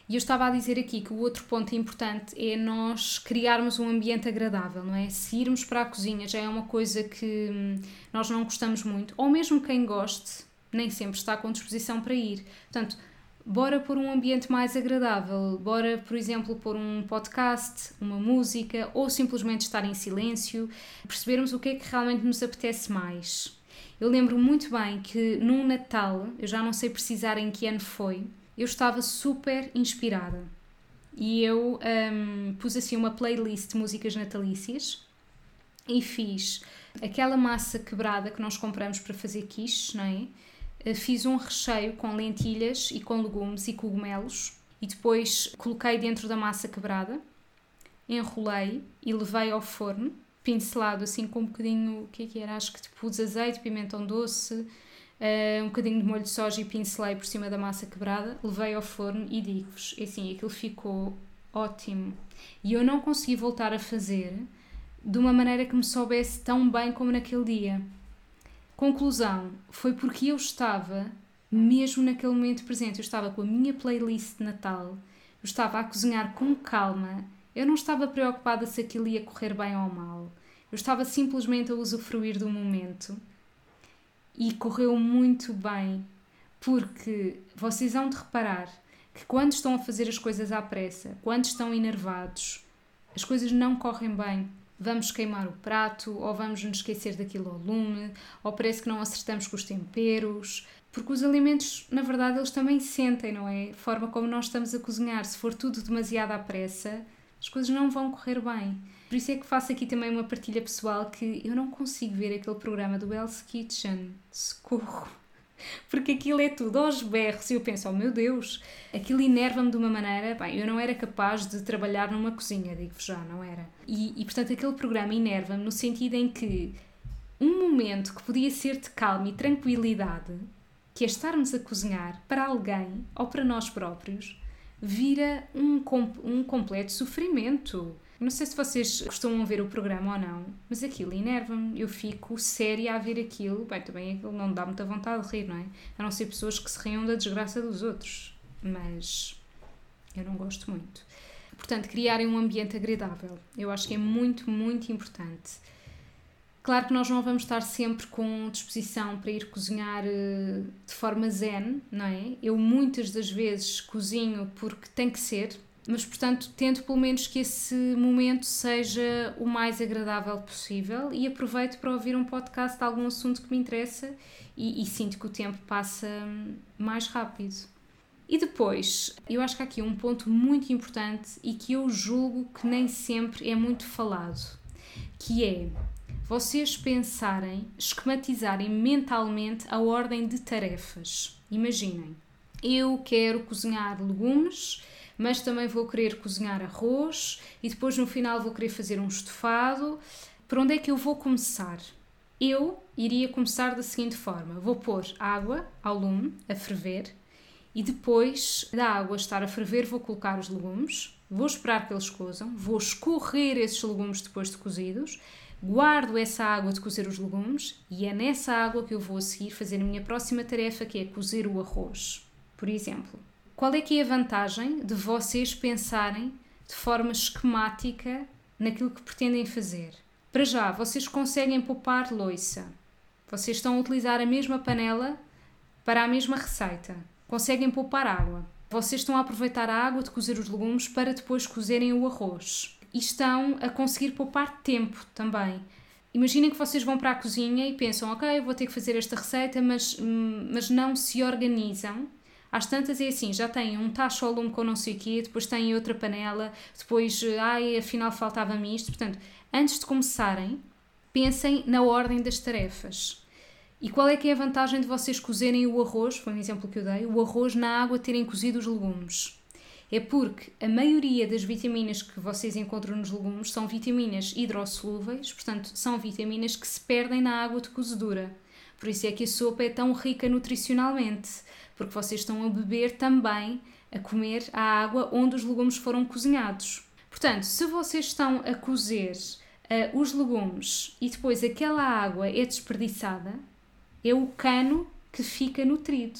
E eu estava a dizer aqui que o outro ponto importante é nós criarmos um ambiente agradável, não é? Se irmos para a cozinha já é uma coisa que hum, nós não gostamos muito, ou mesmo quem goste, nem sempre está com disposição para ir. Portanto, bora pôr um ambiente mais agradável, bora, por exemplo, pôr um podcast, uma música, ou simplesmente estar em silêncio, percebermos o que é que realmente nos apetece mais. Eu lembro muito bem que num Natal, eu já não sei precisar em que ano foi, eu estava super inspirada. E eu um, pus assim uma playlist de músicas natalícias e fiz aquela massa quebrada que nós compramos para fazer quiche, não é? Eh, fiz um recheio com lentilhas e com legumes e cogumelos e depois coloquei dentro da massa quebrada, enrolei e levei ao forno pincelado assim com um bocadinho, o que é que era? Acho que pus azeite, pimentão doce, uh, um bocadinho de molho de soja e pincelei por cima da massa quebrada, levei ao forno e digo-vos, assim, aquilo ficou ótimo. E eu não consegui voltar a fazer de uma maneira que me soubesse tão bem como naquele dia. Conclusão, foi porque eu estava mesmo naquele momento presente, eu estava com a minha playlist de Natal, eu estava a cozinhar com calma eu não estava preocupada se aquilo ia correr bem ou mal. Eu estava simplesmente a usufruir do momento e correu muito bem, porque vocês hão de reparar que quando estão a fazer as coisas à pressa, quando estão enervados, as coisas não correm bem. Vamos queimar o prato, ou vamos nos esquecer daquilo ao lume, ou parece que não acertamos com os temperos, porque os alimentos, na verdade, eles também sentem, não é? A forma como nós estamos a cozinhar. Se for tudo demasiado à pressa, as coisas não vão correr bem. Por isso é que faço aqui também uma partilha pessoal que eu não consigo ver aquele programa do Hell's Kitchen. Socorro! <laughs> Porque aquilo é tudo aos berros e eu penso, oh meu Deus, aquilo enerva-me de uma maneira. Bem, eu não era capaz de trabalhar numa cozinha, digo-vos já, não era. E, e portanto aquele programa enerva-me no sentido em que um momento que podia ser de calma e tranquilidade, que é estarmos a cozinhar para alguém ou para nós próprios, vira um, um completo sofrimento. Não sei se vocês costumam ver o programa ou não, mas aquilo enerva-me. Eu fico séria a ver aquilo. Bem, também aquilo não dá muita vontade de rir, não é? A não ser pessoas que se riam da desgraça dos outros. Mas eu não gosto muito. Portanto, criarem um ambiente agradável. Eu acho que é muito, muito importante. Claro que nós não vamos estar sempre com disposição para ir cozinhar eh, de forma zen, não é? Eu muitas das vezes cozinho porque tem que ser, mas portanto tento pelo menos que esse momento seja o mais agradável possível e aproveito para ouvir um podcast de algum assunto que me interessa e, e sinto que o tempo passa mais rápido. E depois, eu acho que há aqui um ponto muito importante e que eu julgo que nem sempre é muito falado, que é vocês pensarem, esquematizarem mentalmente a ordem de tarefas. Imaginem, eu quero cozinhar legumes, mas também vou querer cozinhar arroz e depois no final vou querer fazer um estofado. Por onde é que eu vou começar? Eu iria começar da seguinte forma: vou pôr água ao lume a ferver e depois da água estar a ferver, vou colocar os legumes, vou esperar que eles cozam, vou escorrer esses legumes depois de cozidos guardo essa água de cozer os legumes e é nessa água que eu vou a seguir fazer a minha próxima tarefa, que é cozer o arroz, por exemplo. Qual é que é a vantagem de vocês pensarem de forma esquemática naquilo que pretendem fazer? Para já, vocês conseguem poupar loiça. Vocês estão a utilizar a mesma panela para a mesma receita. Conseguem poupar água. Vocês estão a aproveitar a água de cozer os legumes para depois cozerem o arroz. E estão a conseguir poupar tempo também. Imaginem que vocês vão para a cozinha e pensam, ok, vou ter que fazer esta receita, mas, mas não se organizam. Às tantas é assim, já têm um tacho ao lume com não sei o quê, depois têm outra panela, depois, ai, afinal faltava-me isto. Portanto, antes de começarem, pensem na ordem das tarefas. E qual é que é a vantagem de vocês cozerem o arroz, foi um exemplo que eu dei, o arroz na água terem cozido os legumes? É porque a maioria das vitaminas que vocês encontram nos legumes são vitaminas hidrossolúveis, portanto, são vitaminas que se perdem na água de cozedura. Por isso é que a sopa é tão rica nutricionalmente, porque vocês estão a beber também, a comer a água onde os legumes foram cozinhados. Portanto, se vocês estão a cozer uh, os legumes e depois aquela água é desperdiçada, é o cano que fica nutrido.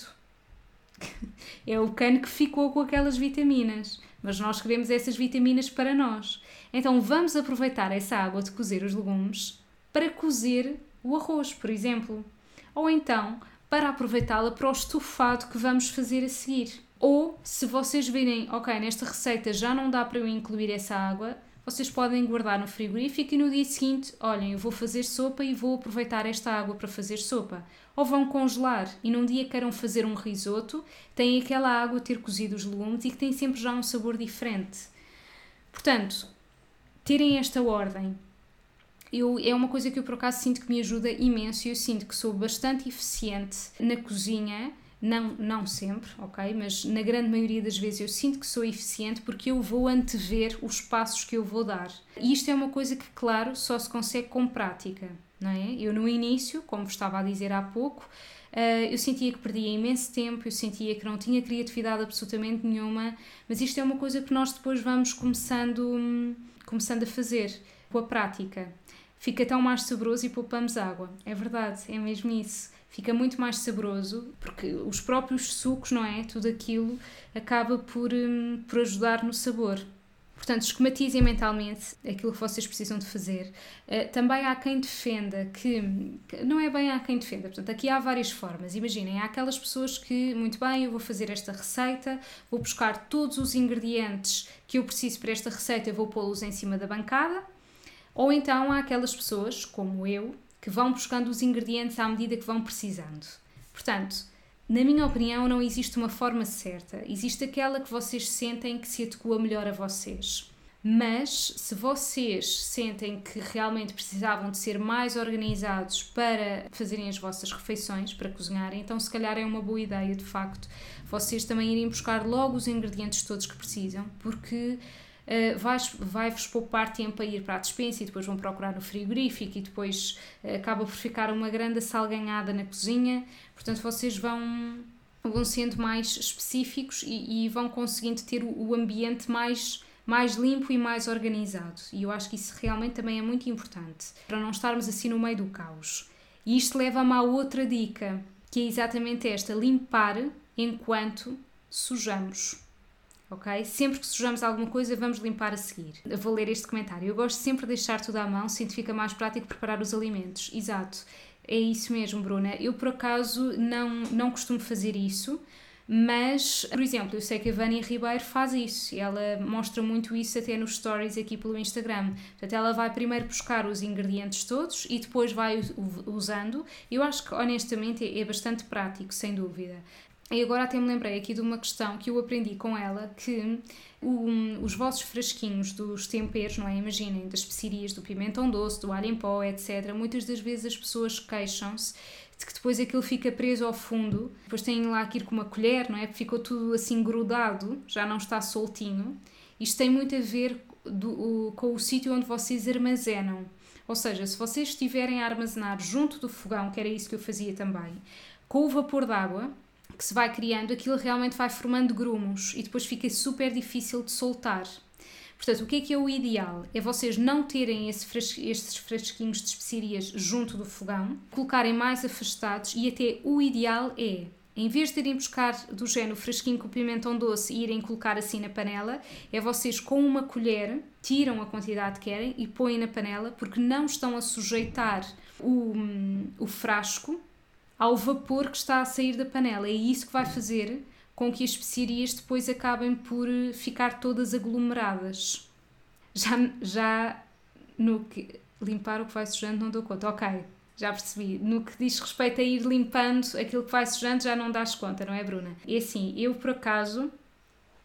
É o cano que ficou com aquelas vitaminas, mas nós queremos essas vitaminas para nós. Então vamos aproveitar essa água de cozer os legumes para cozer o arroz, por exemplo. Ou então para aproveitá-la para o estofado que vamos fazer a seguir. Ou se vocês virem, ok, nesta receita já não dá para eu incluir essa água, vocês podem guardar no frigorífico e no dia seguinte, olhem, eu vou fazer sopa e vou aproveitar esta água para fazer sopa. Ou vão congelar e num dia queiram fazer um risoto, têm aquela água ter cozido os legumes e que tem sempre já um sabor diferente. Portanto, terem esta ordem eu, é uma coisa que eu por acaso sinto que me ajuda imenso e eu sinto que sou bastante eficiente na cozinha não, não sempre, ok? Mas na grande maioria das vezes eu sinto que sou eficiente porque eu vou antever os passos que eu vou dar. E isto é uma coisa que, claro, só se consegue com prática, não é? Eu no início, como estava a dizer há pouco, Uh, eu sentia que perdia imenso tempo, eu sentia que não tinha criatividade absolutamente nenhuma, mas isto é uma coisa que nós depois vamos começando, começando a fazer com a prática. Fica tão mais saboroso e poupamos água. É verdade, é mesmo isso fica muito mais saboroso, porque os próprios sucos, não é? Tudo aquilo acaba por, um, por ajudar no sabor. Portanto, esquematizem mentalmente aquilo que vocês precisam de fazer. Uh, também há quem defenda que, que, Não é bem há quem defenda, portanto, aqui há várias formas. Imaginem, há aquelas pessoas que, muito bem, eu vou fazer esta receita, vou buscar todos os ingredientes que eu preciso para esta receita, vou pô-los em cima da bancada. Ou então há aquelas pessoas, como eu, que vão buscando os ingredientes à medida que vão precisando. Portanto, na minha opinião, não existe uma forma certa. Existe aquela que vocês sentem que se adequa melhor a vocês. Mas se vocês sentem que realmente precisavam de ser mais organizados para fazerem as vossas refeições, para cozinharem, então se calhar é uma boa ideia, de facto, vocês também irem buscar logo os ingredientes todos que precisam, porque uh, vai-vos poupar tempo a ir para a despensa e depois vão procurar no frigorífico e depois uh, acaba por ficar uma grande salganhada na cozinha. Portanto, vocês vão, vão sendo mais específicos e, e vão conseguindo ter o, ambiente mais mais limpo e mais organizado. E eu acho que isso realmente também é muito importante para não estarmos assim no meio do caos. E isto leva-me à outra dica, que é exatamente esta: limpar enquanto sujamos ok? Sempre que sujamos alguma coisa, vamos limpar a seguir. Eu vou ler este comentário. Eu gosto sempre de deixar tudo à mão, sinto fica mais prático preparar os alimentos. Exato. É isso mesmo, Bruna. Eu, por acaso, não, não costumo fazer isso, mas, por exemplo, eu sei que a Vânia Ribeiro faz isso. Ela mostra muito isso até nos stories aqui pelo Instagram. Portanto, ela vai primeiro buscar os ingredientes todos e depois vai usando. Eu acho que, honestamente, é bastante prático, sem dúvida. E agora até me lembrei aqui de uma questão que eu aprendi com ela, que os vossos frasquinhos dos temperos, não é? Imaginem, das especiarias, do pimentão doce, do alho em pó, etc. Muitas das vezes as pessoas queixam-se de que depois aquilo fica preso ao fundo, depois têm lá que ir com uma colher, não é? Ficou tudo assim grudado, já não está soltinho. Isto tem muito a ver do, o, com o sítio onde vocês armazenam. Ou seja, se vocês estiverem a armazenar junto do fogão, que era isso que eu fazia também, com o vapor d'água, que se vai criando, aquilo realmente vai formando grumos e depois fica super difícil de soltar. Portanto, o que é que é o ideal? É vocês não terem esse fres estes frasquinhos de especiarias junto do fogão, colocarem mais afastados e até o ideal é Em vez de irem buscar do género fresquinho com pimentão doce e irem colocar assim na panela, é vocês com uma colher tiram a quantidade que querem e põem na panela porque não estão a sujeitar o, o frasco ao vapor que está a sair da panela. É isso que vai fazer com que as especiarias depois acabem por ficar todas aglomeradas. Já, já no que limpar o que vai sujando não dou conta. Ok, já percebi. No que diz respeito a ir limpando aquilo que vai sujando, já não dás conta, não é, Bruna? E assim, eu por acaso,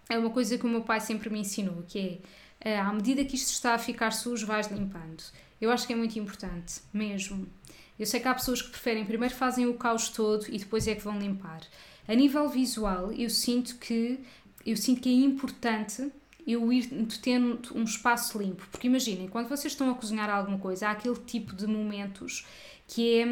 é uma coisa que o meu pai sempre me ensinou, que é, à medida que isto está a ficar sujo, vais limpando. Eu acho que é muito importante, mesmo. Eu sei que há pessoas que preferem primeiro fazem o caos todo e depois é que vão limpar. A nível visual, eu sinto que eu sinto que é importante eu ir tendo um espaço limpo. Porque imaginem, quando vocês estão a cozinhar alguma coisa, há aquele tipo de momentos que é,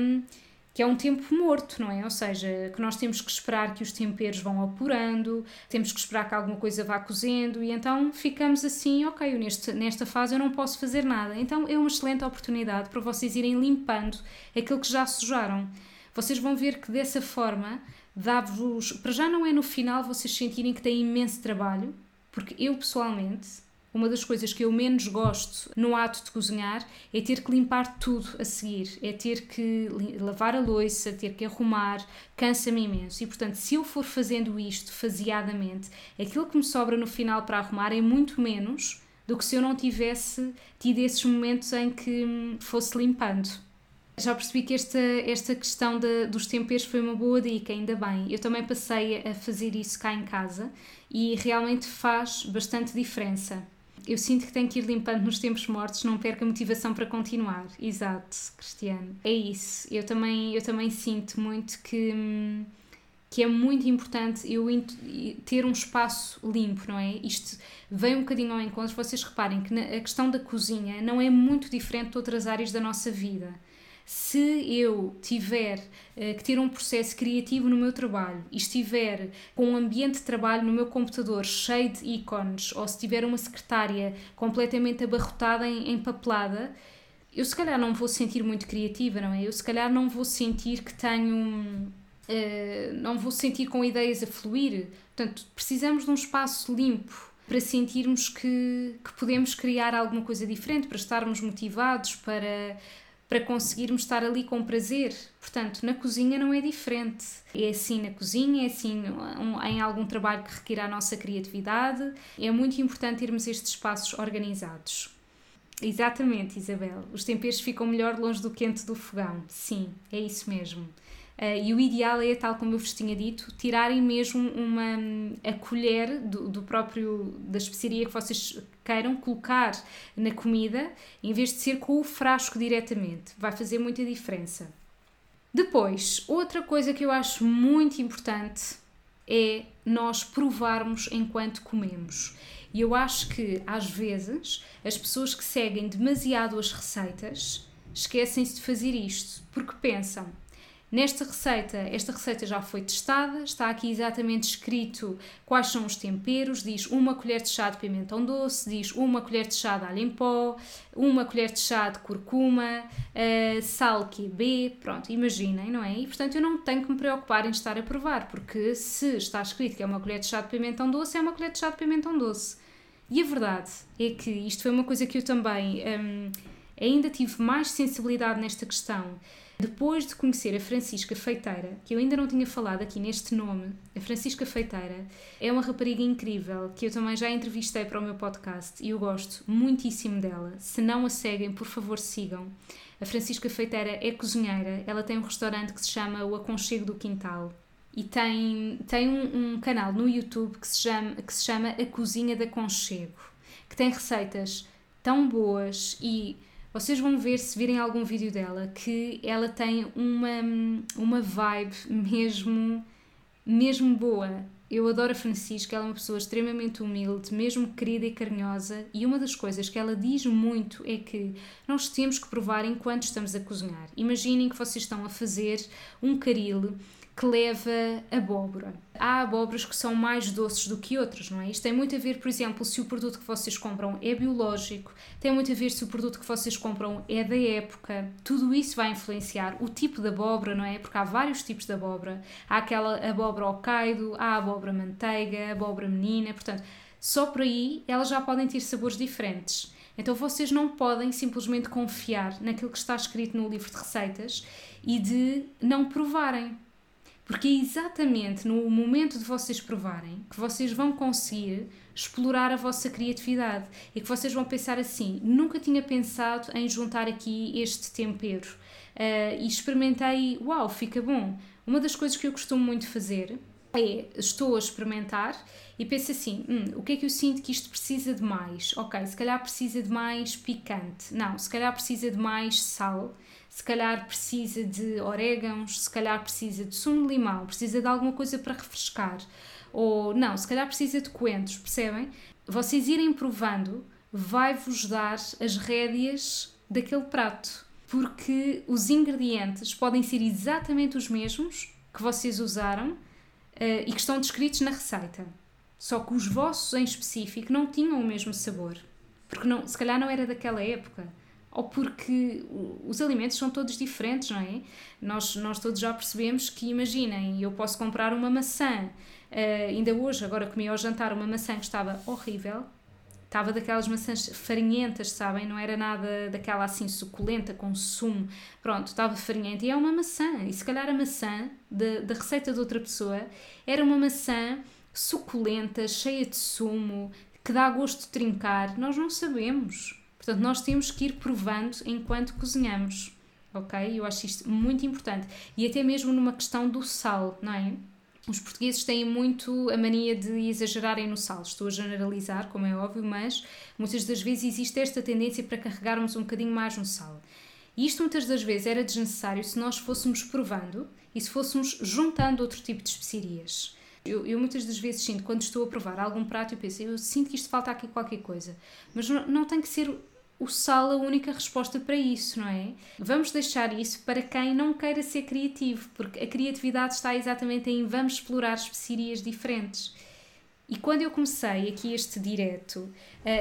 que é um tempo morto, não é? Ou seja, que nós temos que esperar que os temperos vão apurando, temos que esperar que alguma coisa vá cozendo e então ficamos assim, ok, neste, nesta fase eu não posso fazer nada. Então é uma excelente oportunidade para vocês irem limpando aquilo que já sujaram. Vocês vão ver que dessa forma dá-vos. Para já não é no final vocês sentirem que têm imenso trabalho, porque eu pessoalmente, uma das coisas que eu menos gosto no ato de cozinhar é ter que limpar tudo a seguir, é ter que lavar a louça, ter que arrumar, cansa-me imenso. E portanto, se eu for fazendo isto faseadamente, aquilo que me sobra no final para arrumar é muito menos do que se eu não tivesse tido esses momentos em que fosse limpando. Já percebi que esta, esta questão de, dos temperos foi uma boa dica, ainda bem. Eu também passei a fazer isso cá em casa e realmente faz bastante diferença. Eu sinto que tenho que ir limpando nos tempos mortos, não perca a motivação para continuar. Exato, Cristiano. É isso. Eu também, eu também sinto muito que, que é muito importante eu ter um espaço limpo, não é? Isto vem um bocadinho ao encontro. Vocês reparem que a questão da cozinha não é muito diferente de outras áreas da nossa vida se eu tiver uh, que ter um processo criativo no meu trabalho e estiver com um ambiente de trabalho no meu computador cheio de ícones, ou se tiver uma secretária completamente abarrotada em, em papelada, eu se calhar não vou sentir muito criativa, não é? Eu se calhar não vou sentir que tenho. Uh, não vou sentir com ideias a fluir. Portanto, precisamos de um espaço limpo para sentirmos que, que podemos criar alguma coisa diferente, para estarmos motivados, para para conseguirmos estar ali com prazer. Portanto, na cozinha não é diferente. É assim na cozinha, é assim em algum trabalho que requer a nossa criatividade. É muito importante termos estes espaços organizados. Exatamente, Isabel. Os temperos ficam melhor longe do quente do fogão. Sim, é isso mesmo. Uh, e o ideal é, tal como eu vos tinha dito, tirarem mesmo uma, a colher do, do próprio, da especiaria que vocês queiram colocar na comida, em vez de ser com o frasco diretamente. Vai fazer muita diferença. Depois, outra coisa que eu acho muito importante é nós provarmos enquanto comemos. E eu acho que, às vezes, as pessoas que seguem demasiado as receitas esquecem-se de fazer isto, porque pensam, Nesta receita, esta receita já foi testada, está aqui exatamente escrito quais são os temperos, diz uma colher de chá de pimentão doce, diz uma colher de chá de alho em pó, uma colher de chá de curcuma, uh, sal QB, pronto, imaginem, não é? E portanto eu não tenho que me preocupar em estar a provar, porque se está escrito que é uma colher de chá de pimentão doce, é uma colher de chá de pimentão doce. E a verdade é que isto foi uma coisa que eu também um, ainda tive mais sensibilidade nesta questão depois de conhecer a Francisca Feiteira, que eu ainda não tinha falado aqui neste nome, a Francisca Feiteira é uma rapariga incrível que eu também já entrevistei para o meu podcast e eu gosto muitíssimo dela. Se não a seguem, por favor, sigam. A Francisca Feiteira é cozinheira, ela tem um restaurante que se chama O Aconchego do Quintal e tem, tem um, um canal no YouTube que se, chama, que se chama A Cozinha da Conchego, que tem receitas tão boas e vocês vão ver, se virem algum vídeo dela, que ela tem uma, uma vibe mesmo, mesmo boa. Eu adoro a Francisca, ela é uma pessoa extremamente humilde, mesmo querida e carinhosa, e uma das coisas que ela diz muito é que nós temos que provar enquanto estamos a cozinhar. Imaginem que vocês estão a fazer um caril que leva abóbora. Há abóboras que são mais doces do que outras, não é? Isto tem muito a ver, por exemplo, se o produto que vocês compram é biológico, tem muito a ver se o produto que vocês compram é da época. Tudo isso vai influenciar o tipo de abóbora, não é? Porque há vários tipos de abóbora. Há aquela abóbora Hokkaido, há abóbora manteiga, abóbora menina, portanto, só por aí elas já podem ter sabores diferentes. Então vocês não podem simplesmente confiar naquilo que está escrito no livro de receitas e de não provarem. Porque é exatamente no momento de vocês provarem que vocês vão conseguir explorar a vossa criatividade e que vocês vão pensar assim: nunca tinha pensado em juntar aqui este tempero uh, e experimentei, uau, fica bom. Uma das coisas que eu costumo muito fazer é estou a experimentar e penso assim: hum, o que é que eu sinto que isto precisa de mais? Ok, se calhar precisa de mais picante. Não, se calhar precisa de mais sal se calhar precisa de orégãos, se calhar precisa de sumo de limão, precisa de alguma coisa para refrescar. Ou não, se calhar precisa de coentros, percebem? Vocês irem provando vai-vos dar as rédeas daquele prato, porque os ingredientes podem ser exatamente os mesmos que vocês usaram uh, e que estão descritos na receita. Só que os vossos em específico não tinham o mesmo sabor, porque não, se calhar não era daquela época ou porque os alimentos são todos diferentes, não é? Nós, nós todos já percebemos que, imaginem, eu posso comprar uma maçã, uh, ainda hoje, agora comi ao jantar uma maçã que estava horrível, estava daquelas maçãs farinhentas, sabem? Não era nada daquela assim suculenta, com sumo. Pronto, estava farinhenta e é uma maçã. E se calhar a maçã da, receita de outra pessoa era uma maçã suculenta, cheia de sumo, que dá gosto de trincar. Nós não sabemos. Portanto, nós temos que ir provando enquanto cozinhamos, ok? Eu acho isto muito importante. E até mesmo numa questão do sal, não é? Os portugueses têm muito a mania de exagerarem no sal. Estou a generalizar, como é óbvio, mas muitas das vezes existe esta tendência para carregarmos um bocadinho mais no sal. E isto muitas das vezes era desnecessário se nós fôssemos provando e se fôssemos juntando outro tipo de especiarias. Eu, eu, muitas das vezes sinto, quando estou a provar algum prato, eu penso, eu sinto que isto falta aqui qualquer coisa. Mas não, não tem que ser o sal a única resposta para isso, não é? Vamos deixar isso para quem não queira ser criativo, porque a criatividade está exatamente em vamos explorar especiarias diferentes. E quando eu comecei aqui este direto uh,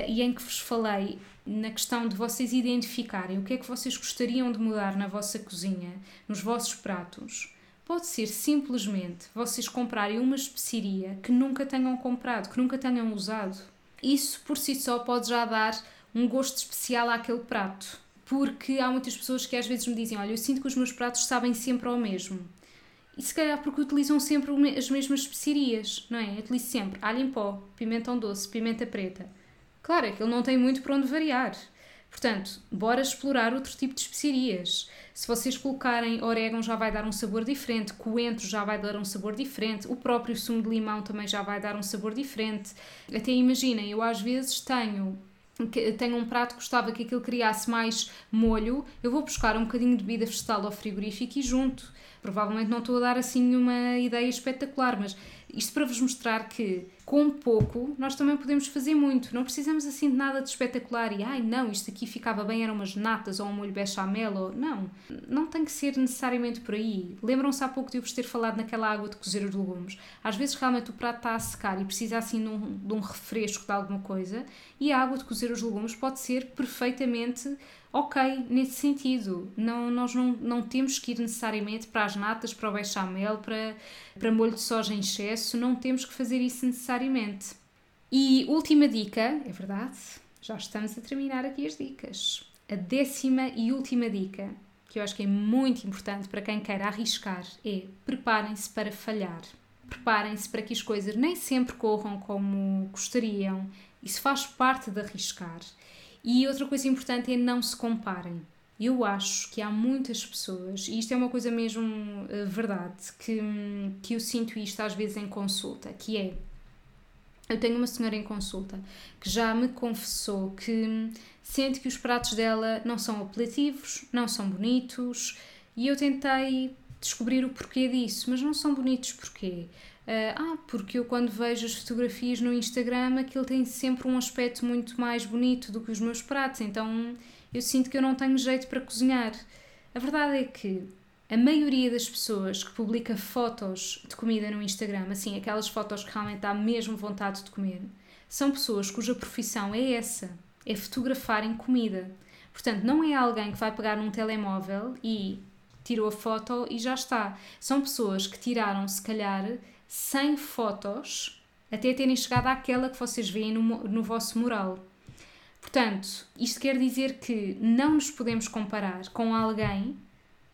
e em que vos falei na questão de vocês identificarem o que é que vocês gostariam de mudar na vossa cozinha, nos vossos pratos, pode ser simplesmente vocês comprarem uma especiaria que nunca tenham comprado, que nunca tenham usado. Isso por si só pode já dar um gosto especial àquele prato. Porque há muitas pessoas que às vezes me dizem: Olha, eu sinto que os meus pratos sabem sempre ao mesmo. E se calhar porque utilizam sempre as mesmas especiarias, não é? Eu utilizo sempre alho em pó, pimentão doce, pimenta preta. Claro, é que ele não tem muito para onde variar. Portanto, bora explorar outro tipo de especiarias. Se vocês colocarem orégano já vai dar um sabor diferente, coentro já vai dar um sabor diferente, o próprio sumo de limão também já vai dar um sabor diferente. Até imaginem, eu às vezes tenho tenho um prato, gostava que aquilo criasse mais molho, eu vou buscar um bocadinho de bebida vegetal ao frigorífico e junto. Provavelmente não estou a dar assim nenhuma ideia espetacular, mas isto para vos mostrar que com pouco nós também podemos fazer muito. Não precisamos assim de nada de espetacular e ai não, isto aqui ficava bem, eram umas natas ou um molho bechamel ou não. Não tem que ser necessariamente por aí. Lembram-se há pouco de eu vos ter falado naquela água de cozer os legumes. Às vezes realmente o prato está a secar e precisa assim de um, de um refresco de alguma coisa e a água de cozer os legumes pode ser perfeitamente ok nesse sentido. Não, nós não, não temos que ir necessariamente para as natas, para o bechamel, para, para molho de soja em excesso, não temos que fazer isso necessariamente. E última dica, é verdade, já estamos a terminar aqui as dicas. A décima e última dica, que eu acho que é muito importante para quem quer arriscar, é preparem-se para falhar. Preparem-se para que as coisas nem sempre corram como gostariam. Isso faz parte de arriscar. E outra coisa importante é não se comparem. Eu acho que há muitas pessoas, e isto é uma coisa mesmo uh, verdade, que, que eu sinto isto às vezes em consulta, que é eu tenho uma senhora em consulta que já me confessou que sente que os pratos dela não são apelativos, não são bonitos, e eu tentei descobrir o porquê disso, mas não são bonitos porquê? Uh, ah, porque eu quando vejo as fotografias no Instagram aquilo tem sempre um aspecto muito mais bonito do que os meus pratos, então eu sinto que eu não tenho jeito para cozinhar. A verdade é que a maioria das pessoas que publica fotos de comida no Instagram, assim, aquelas fotos que realmente dá mesmo vontade de comer, são pessoas cuja profissão é essa, é fotografarem comida. Portanto, não é alguém que vai pegar num telemóvel e tirou a foto e já está. São pessoas que tiraram, se calhar, 100 fotos até terem chegado àquela que vocês veem no, no vosso mural. Portanto, isto quer dizer que não nos podemos comparar com alguém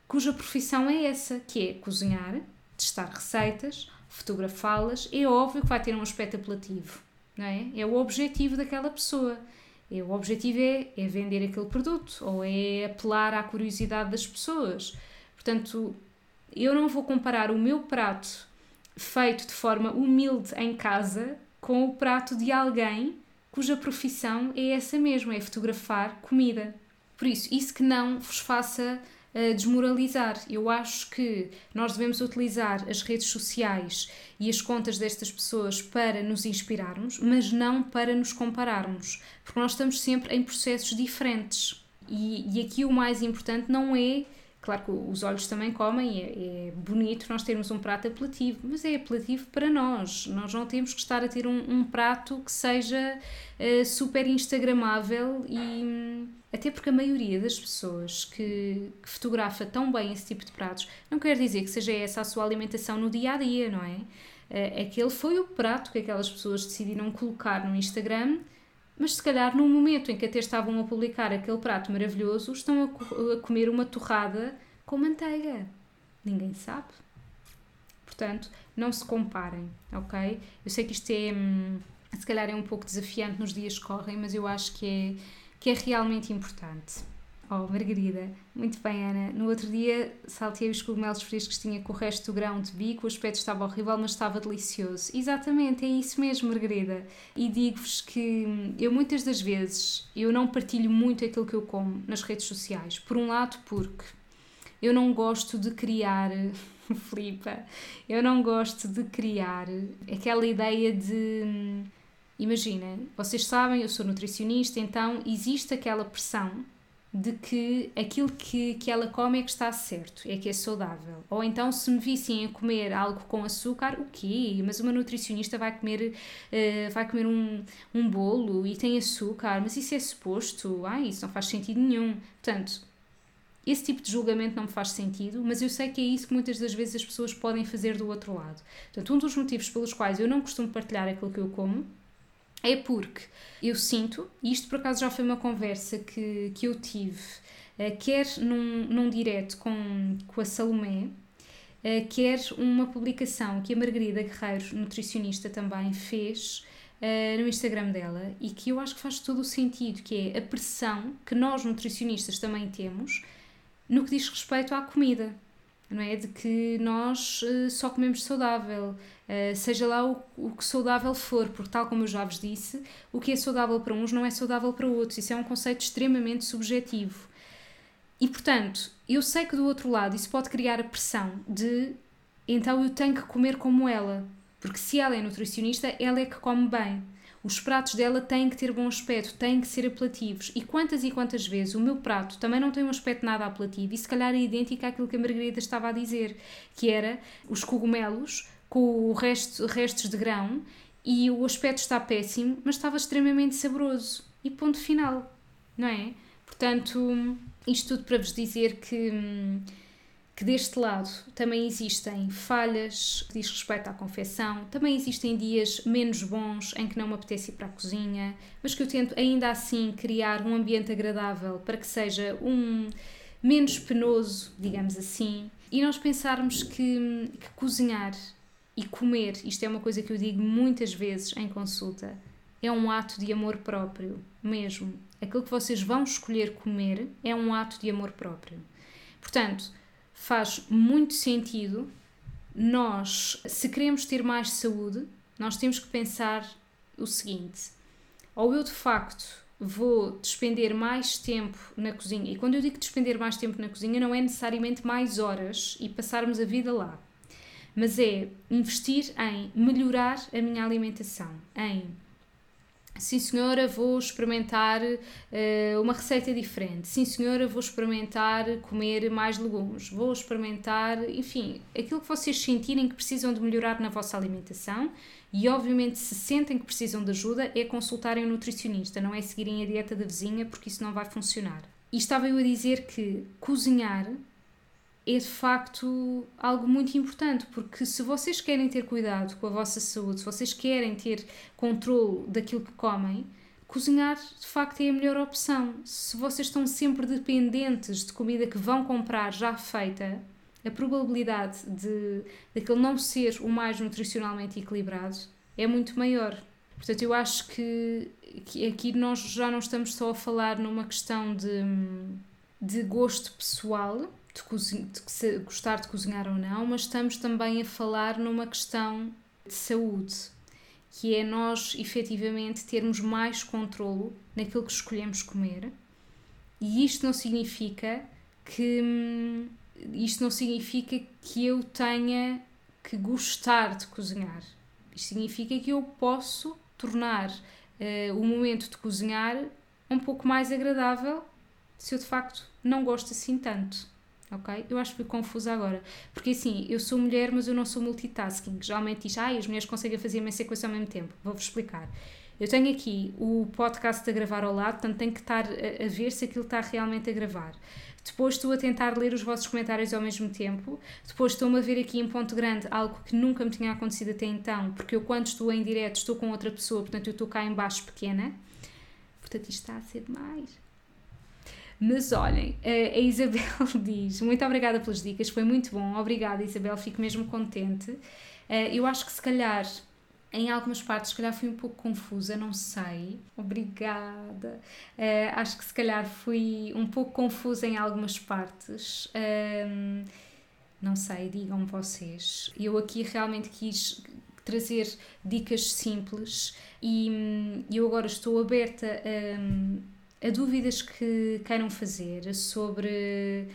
cuja profissão é essa, que é cozinhar, testar receitas, fotografá-las. É óbvio que vai ter um aspecto apelativo, não é? É o objetivo daquela pessoa. É, o objetivo é, é vender aquele produto ou é apelar à curiosidade das pessoas. Portanto, eu não vou comparar o meu prato feito de forma humilde em casa com o prato de alguém cuja profissão é essa mesma, é fotografar comida. Por isso, isso que não vos faça desmoralizar. Eu acho que nós devemos utilizar as redes sociais e as contas destas pessoas para nos inspirarmos, mas não para nos compararmos, porque nós estamos sempre em processos diferentes. E, e aqui o mais importante não é Claro que os olhos também comem, é, é, bonito nós termos um prato apelativo, mas é apelativo para nós. Nós não temos que estar a ter um, um prato que seja uh, super instagramável e até porque a maioria das pessoas que, que, fotografa tão bem esse tipo de pratos não quer dizer que seja essa a sua alimentação no dia a dia, não é? Uh, aquele foi o prato que aquelas pessoas decidiram colocar no Instagram mas se calhar no momento em que até estavam a publicar aquele prato maravilhoso, estão a, a comer uma torrada com manteiga. Ninguém sabe. Portanto, não se comparem, ok? Eu sei que isto é, hum, se calhar é um pouco desafiante nos dias que correm, mas eu acho que é, que é realmente importante. Oh, Margarida. Muito bem, Ana. No outro dia saltei os cogumelos frescos que tinha com o resto do grão de bico, o aspecto estava horrível, mas estava delicioso. Exatamente, é isso mesmo, Margarida. E digo-vos que hum, eu muitas das vezes eu não partilho muito aquilo que eu como nas redes sociais. Por um lado, porque eu não gosto de criar <laughs> flipa, eu não gosto de criar aquela ideia de hum, imagina, vocês sabem, eu sou nutricionista, então existe aquela pressão de que aquilo que, que ela come é que está certo, é que é saudável. Ou então, se me vissem a comer algo com açúcar, o quê? Mas uma nutricionista vai comer, uh, vai comer um, um bolo e tem açúcar, mas isso é suposto? Ah, isso não faz sentido nenhum. Portanto, esse tipo de julgamento não me faz sentido, mas eu sei que é isso que muitas das vezes as pessoas podem fazer do outro lado. Portanto, um dos motivos pelos quais eu não costumo partilhar aquilo que eu como é porque eu sinto, e isto por acaso já foi uma conversa que, que eu tive, uh, quer num, num direto com, com a Salomé, uh, quer uma publicação que a Margarida Guerreiro, nutricionista, também fez uh, no Instagram dela e que eu acho que faz todo o sentido, que é a pressão que nós nutricionistas também temos no que diz respeito à comida não é? De que nós só comemos saudável, uh, seja lá o, o que saudável for, porque, tal como eu já vos disse, o que é saudável para uns não é saudável para outros. Isso é um conceito extremamente subjetivo. E, portanto, eu sei que do outro lado isso pode criar a pressão de então eu tenho que comer como ela, porque se ela é nutricionista, ela é que come bem. Os pratos dela têm que ter bom aspecto, têm que ser apelativos. E quantas e quantas vezes o meu prato também não tem um aspecto nada apelativo e se calhar é idêntico àquilo que a Margarida estava a dizer, que era os cogumelos com resto, restos de grão e o aspecto está péssimo, mas estava extremamente saboroso. E ponto final, não é? Portanto, isto tudo para vos dizer que que deste lado também existem falhas que diz respeito à confecção, também existem dias menos bons em que não me apetece ir para a cozinha, mas que eu tento ainda assim criar um ambiente agradável para que seja um menos penoso, digamos assim, e nós pensarmos que, que cozinhar e comer, isto é uma coisa que eu digo muitas vezes em consulta, é um ato de amor próprio, mesmo. Aquilo que vocês vão escolher comer é um ato de amor próprio. Portanto, faz muito sentido nós, se queremos ter mais saúde, nós temos que pensar o seguinte: ou eu de facto vou despender mais tempo na cozinha, e quando eu digo despender mais tempo na cozinha, não é necessariamente mais horas e passarmos a vida lá, mas é investir em melhorar a minha alimentação, em Sim, senhora, vou experimentar uh, uma receita diferente. Sim, senhora, vou experimentar comer mais legumes. Vou experimentar, enfim, aquilo que vocês sentirem que precisam de melhorar na vossa alimentação. E, obviamente, se sentem que precisam de ajuda, é consultarem um nutricionista, não é seguirem a dieta da vizinha, porque isso não vai funcionar. E estava eu a dizer que cozinhar é de facto algo muito importante, porque se vocês querem ter cuidado com a vossa saúde, se vocês querem ter controle daquilo que comem, cozinhar de facto é a melhor opção. Se vocês estão sempre dependentes de comida que vão comprar já feita, a probabilidade de daquele não ser o mais nutricionalmente equilibrado é muito maior. Portanto, eu acho que, que aqui nós já não estamos só a falar numa questão de, de gosto pessoal, de, cozinha, de gostar de cozinhar ou não, mas estamos também a falar numa questão de saúde, que é nós efetivamente termos mais controlo naquilo que escolhemos comer. E isto não significa que isto não significa que eu tenha que gostar de cozinhar. Isto significa que eu posso tornar uh, o momento de cozinhar um pouco mais agradável se eu de facto não gosto assim tanto ok? Eu acho que fui confusa agora. Porque assim, eu sou mulher, mas eu não sou multitasking. Geralmente diz, ah, as mulheres conseguem fazer imensa coisa ao mesmo tempo. Vou-vos explicar. Eu tenho aqui o podcast a gravar ao lado, portanto tenho que estar a, a ver se aquilo está realmente a gravar. Depois estou a tentar ler os vossos comentários ao mesmo tempo. Depois estou-me a ver aqui em ponto grande algo que nunca me tinha acontecido até então, porque eu quando estou em direto estou com outra pessoa, portanto eu estou cá em baixo pequena. Portanto isto está a ser demais. Mas olhem, a Isabel <laughs> diz: Muito obrigada pelas dicas, foi muito bom. Obrigada, Isabel, fico mesmo contente. Eh, eu acho que se calhar em algumas partes, se calhar fui um pouco confusa, não sei. Obrigada. Uh, acho que se calhar fui um pouco confusa em algumas partes. Ehm, não sei, digam vocês. Eu aqui realmente quis trazer dicas simples e hum, eu agora estou aberta a. Um, a dúvidas que queiram fazer sobre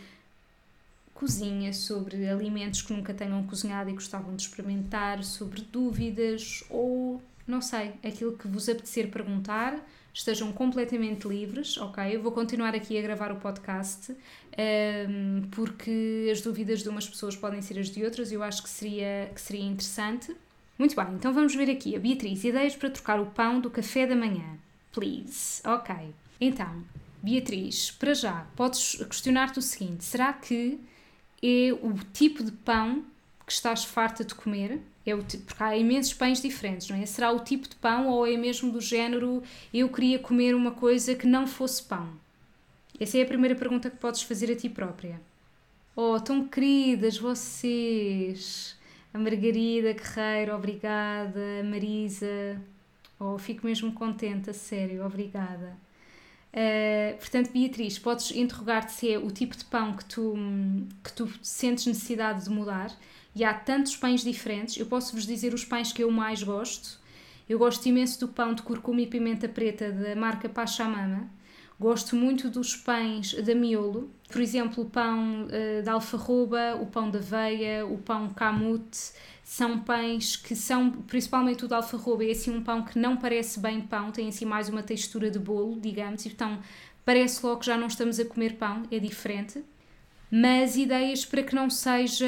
cozinha, sobre alimentos que nunca tenham cozinhado e gostavam de experimentar, sobre dúvidas ou não sei, aquilo que vos apetecer perguntar, estejam completamente livres, ok? Eu vou continuar aqui a gravar o podcast um, ehm, porque as dúvidas de umas pessoas podem ser as de outras e eu acho que seria, que seria interessante. Muito bem, então vamos ver aqui. A Beatriz, ideias para trocar o pão do café da manhã. Please. Ok. Então, Beatriz, para já, podes questionar-te o seguinte: será que é o tipo de pão que estás farta de comer? É o tipo, porque há imensos pães diferentes, não é? Será o tipo de pão ou é mesmo do género eu queria comer uma coisa que não fosse pão? Essa é a primeira pergunta que podes fazer a ti própria. Oh, tão queridas vocês! A Margarida Guerreiro, obrigada. A Marisa, oh, fico mesmo contente, a sério, obrigada. Uh, portanto, Beatriz, podes interrogar-te se é o tipo de pão que tu, que tu sentes necessidade de mudar. E há tantos pães diferentes. Eu posso vos dizer os pães que eu mais gosto. Eu gosto imenso do pão de curcuma e pimenta preta da marca Pachamama. Gosto muito dos pães da miolo, por exemplo, o pão uh, da alfarroba, o pão da aveia, o pão camute, são pães que são, principalmente o da alfarroba, é assim um pão que não parece bem pão, tem assim mais uma textura de bolo, digamos, então parece logo que já não estamos a comer pão, é diferente. Mas ideias para que não seja,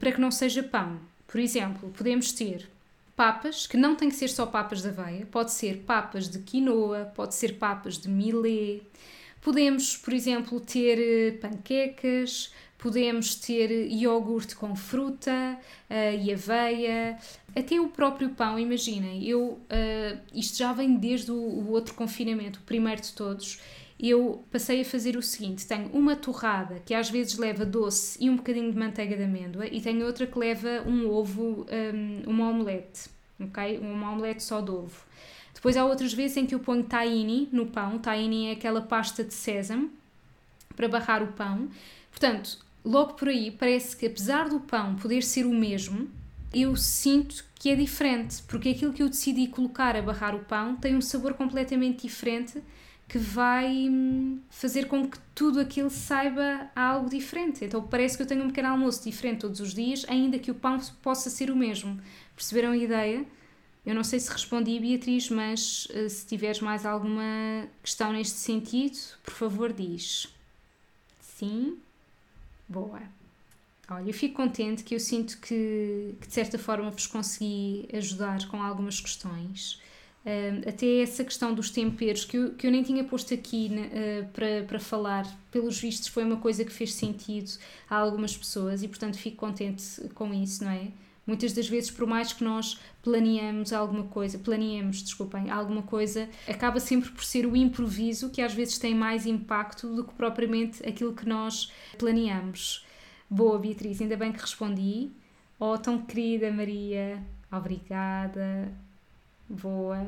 para que não seja pão. Por exemplo, podemos ter papas, que não tem que ser só papas de aveia, pode ser papas de quinoa, pode ser papas de milê. Podemos, por exemplo, ter eh, panquecas, podemos ter iogurte com fruta uh, e aveia, até o próprio pão, imaginem, eu, uh, isto já vem desde o, o, outro confinamento, o primeiro de todos, eu passei a fazer o seguinte, tenho uma torrada que às vezes leva doce e um bocadinho de manteiga de amêndoa e tenho outra que leva um ovo, um, uma omelete, ok? Uma omelete só de ovo. Depois há outras vezes em que eu ponho tahini no pão, tahini é aquela pasta de sésamo para barrar o pão. Portanto, logo por aí parece que apesar do pão poder ser o mesmo, eu sinto que é diferente, porque aquilo que eu decidi colocar a barrar o pão tem um sabor completamente diferente que vai hum, fazer com que tudo aquilo saiba algo diferente. Então parece que eu tenho um pequeno almoço diferente todos os dias, ainda que o pão possa ser o mesmo. Perceberam a ideia? Eu não sei se respondi, Beatriz, mas uh, se tiveres mais alguma questão neste sentido, por favor, diz. Sim? Boa. Olha, eu fico contente que eu sinto que, que de certa forma vos consegui ajudar com algumas questões. Uh, até essa questão dos temperos, que eu, que eu nem tinha posto aqui uh, para, para falar, pelos vistos foi uma coisa que fez sentido a algumas pessoas e, portanto, fico contente com isso, não é? Muitas das vezes, por mais que nós planeamos alguma coisa, planeemos, desculpem, alguma coisa, acaba sempre por ser o improviso que às vezes tem mais impacto do que propriamente aquilo que nós planeamos. Boa, Beatriz, ainda bem que respondi. Oh, tão querida Maria, obrigada. Boa.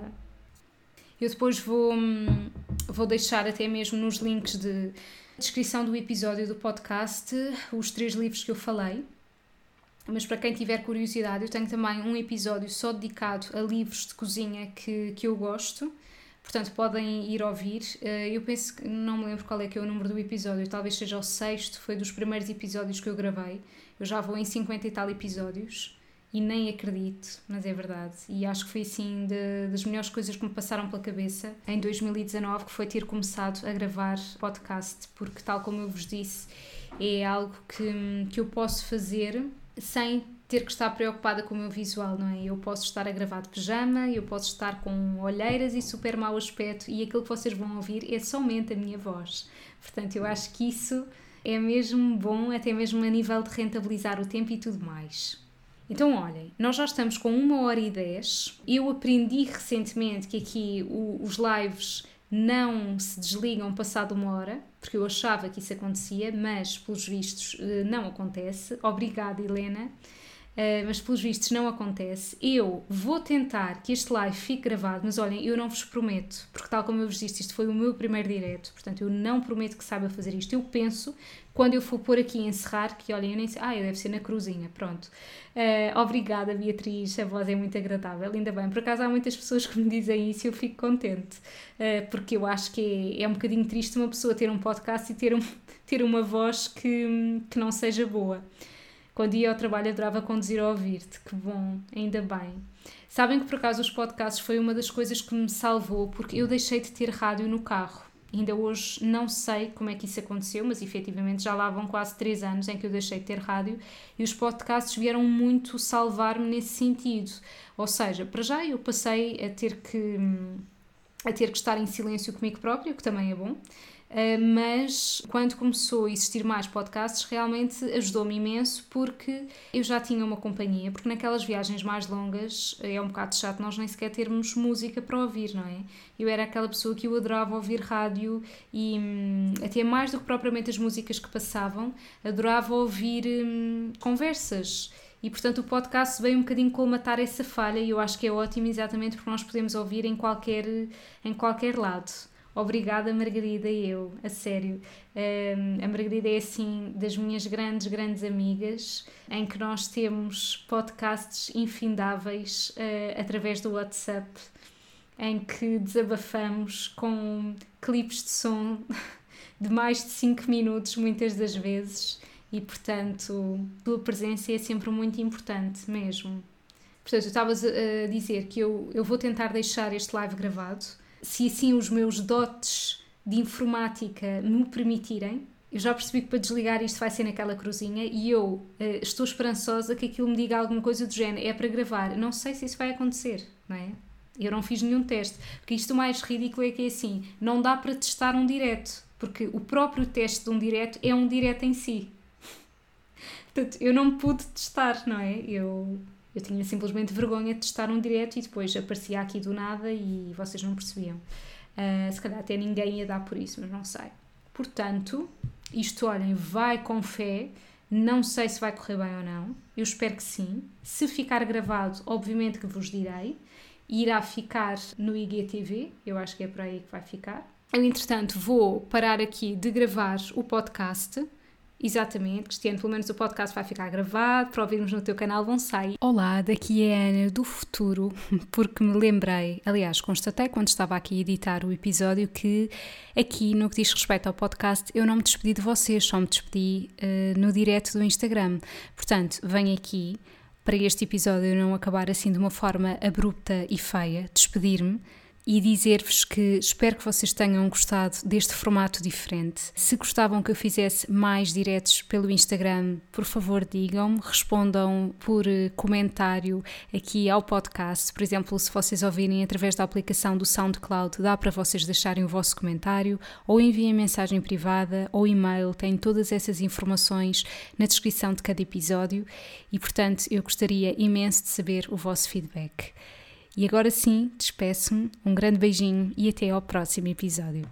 Eu depois vou, vou deixar até mesmo nos links de descrição do episódio do podcast os três livros que eu falei. Mas para quem tiver curiosidade, eu tenho também um episódio só dedicado a livros de cozinha que, que eu gosto. Portanto, podem ir ouvir. Eh, eu penso que não me lembro qual é que é o número do episódio, talvez seja o sexto, foi dos primeiros episódios que eu gravei. Eu já vou em 50 e tal episódios e nem acredito, mas é verdade. E acho que foi assim de, das melhores coisas que me passaram pela cabeça em 2019, que foi ter começado a gravar podcast, porque, tal como eu vos disse, é algo que, que eu posso fazer sem ter que estar preocupada com o meu visual, não é? Eu posso estar a gravar de pijama, eu posso estar com olheiras e super mau aspecto, e aquilo que vocês vão ouvir é somente a minha voz. Portanto, eu acho que isso é mesmo bom, até mesmo a nível de rentabilizar o tempo e tudo mais. Então, olhem, nós já estamos com uma hora e dez. Eu aprendi recentemente que aqui o, os lives não se desligam passado uma hora, porque eu achava que isso acontecia, mas pelos vistos eh, não acontece. Obrigada, Helena. Uh, mas pelos vistos não acontece. Eu vou tentar que este live fique gravado, mas olhem, eu não vos prometo, porque tal como eu vos disse, isto foi o meu primeiro direto, portanto eu não prometo que saiba fazer isto. Eu penso, quando eu for pôr aqui encerrar, que olhem, eu nem sei, ah, deve ser na cruzinha, pronto. Uh, obrigada, Beatriz, a voz é muito agradável, ainda bem. Por acaso há muitas pessoas que me dizem isso e eu fico contente, uh, porque eu acho que é, é um bocadinho triste uma pessoa ter um podcast e ter, um, <laughs> ter uma voz que, que não seja boa. Quando ia ao trabalho adorava conduzir a ouvir-te, que bom, ainda bem. Sabem que por acaso os podcasts foi uma das coisas que me salvou porque eu deixei de ter rádio no carro. Ainda hoje não sei como é que isso aconteceu, mas efetivamente já lá vão quase três anos em que eu deixei de ter rádio e os podcasts vieram muito salvar-me nesse sentido. Ou seja, para já eu passei a ter que a ter que estar em silêncio comigo próprio, que também é bom. Uh, mas quando começou a existir mais podcasts, realmente ajudou-me imenso porque eu já tinha uma companhia. Porque naquelas viagens mais longas é um bocado chato nós nem sequer termos música para ouvir, não é? Eu era aquela pessoa que eu adorava ouvir rádio e hum, até mais do que propriamente as músicas que passavam, adorava ouvir hum, conversas. E portanto o podcast veio um bocadinho colmatar essa falha e eu acho que é ótimo exatamente porque nós podemos ouvir em qualquer, em qualquer lado. Obrigada, Margarida, eu, a sério. A Margarida é assim das minhas grandes, grandes amigas, em que nós temos podcasts infindáveis uh, através do WhatsApp, em que desabafamos com clipes de som <laughs> de mais de 5 minutos, muitas das vezes, e portanto, a tua presença é sempre muito importante mesmo. Portanto, eu estavas a dizer que eu, eu vou tentar deixar este live gravado se assim os meus dotes de informática me permitirem, eu já percebi que para desligar isto vai ser naquela cruzinha e eu uh, estou esperançosa que aquilo me diga alguma coisa do género, é para gravar. Não sei se isso vai acontecer, não é? Eu não fiz nenhum teste, porque isto mais ridículo é que é assim, não dá para testar um direto, porque o próprio teste de um direto é um direto em si. <laughs> Portanto, eu não pude testar, não é? Eu eu tinha simplesmente vergonha de testar um direto e depois aparecia aqui do nada e vocês não percebiam. Uh, se calhar até ninguém ia dar por isso, mas não sei. Portanto, isto, olhem, vai com fé. Não sei se vai correr bem ou não. Eu espero que sim. Se ficar gravado, obviamente que vos direi. Irá ficar no IGTV. Eu acho que é por aí que vai ficar. Eu, entretanto, vou parar aqui de gravar o podcast Exatamente, Cristiano, pelo menos o podcast vai ficar gravado para ouvirmos no teu canal Bonsai. Olá, daqui é a Ana do futuro, <laughs> porque me lembrei, aliás, constatei quando estava aqui a editar o episódio que aqui no que diz respeito ao podcast eu não me despedi de vocês, só me despedi uh, no direto do Instagram. Portanto, venho aqui para este episódio não acabar assim de uma forma abrupta e feia, despedir-me e dizer-vos que espero que vocês tenham gostado deste formato diferente. Se gostavam que eu fizesse mais diretos pelo Instagram, por favor digam-me, respondam por eh, comentário aqui ao podcast. Por exemplo, se vocês ouvirem através da aplicação do SoundCloud, dá para vocês deixarem o vosso comentário ou enviem mensagem privada ou e-mail, tem todas essas informações na descrição de cada episódio e, portanto, eu gostaria imenso de saber o vosso feedback. E agora sim, despeço-me, um grande beijinho e até ao próximo episódio.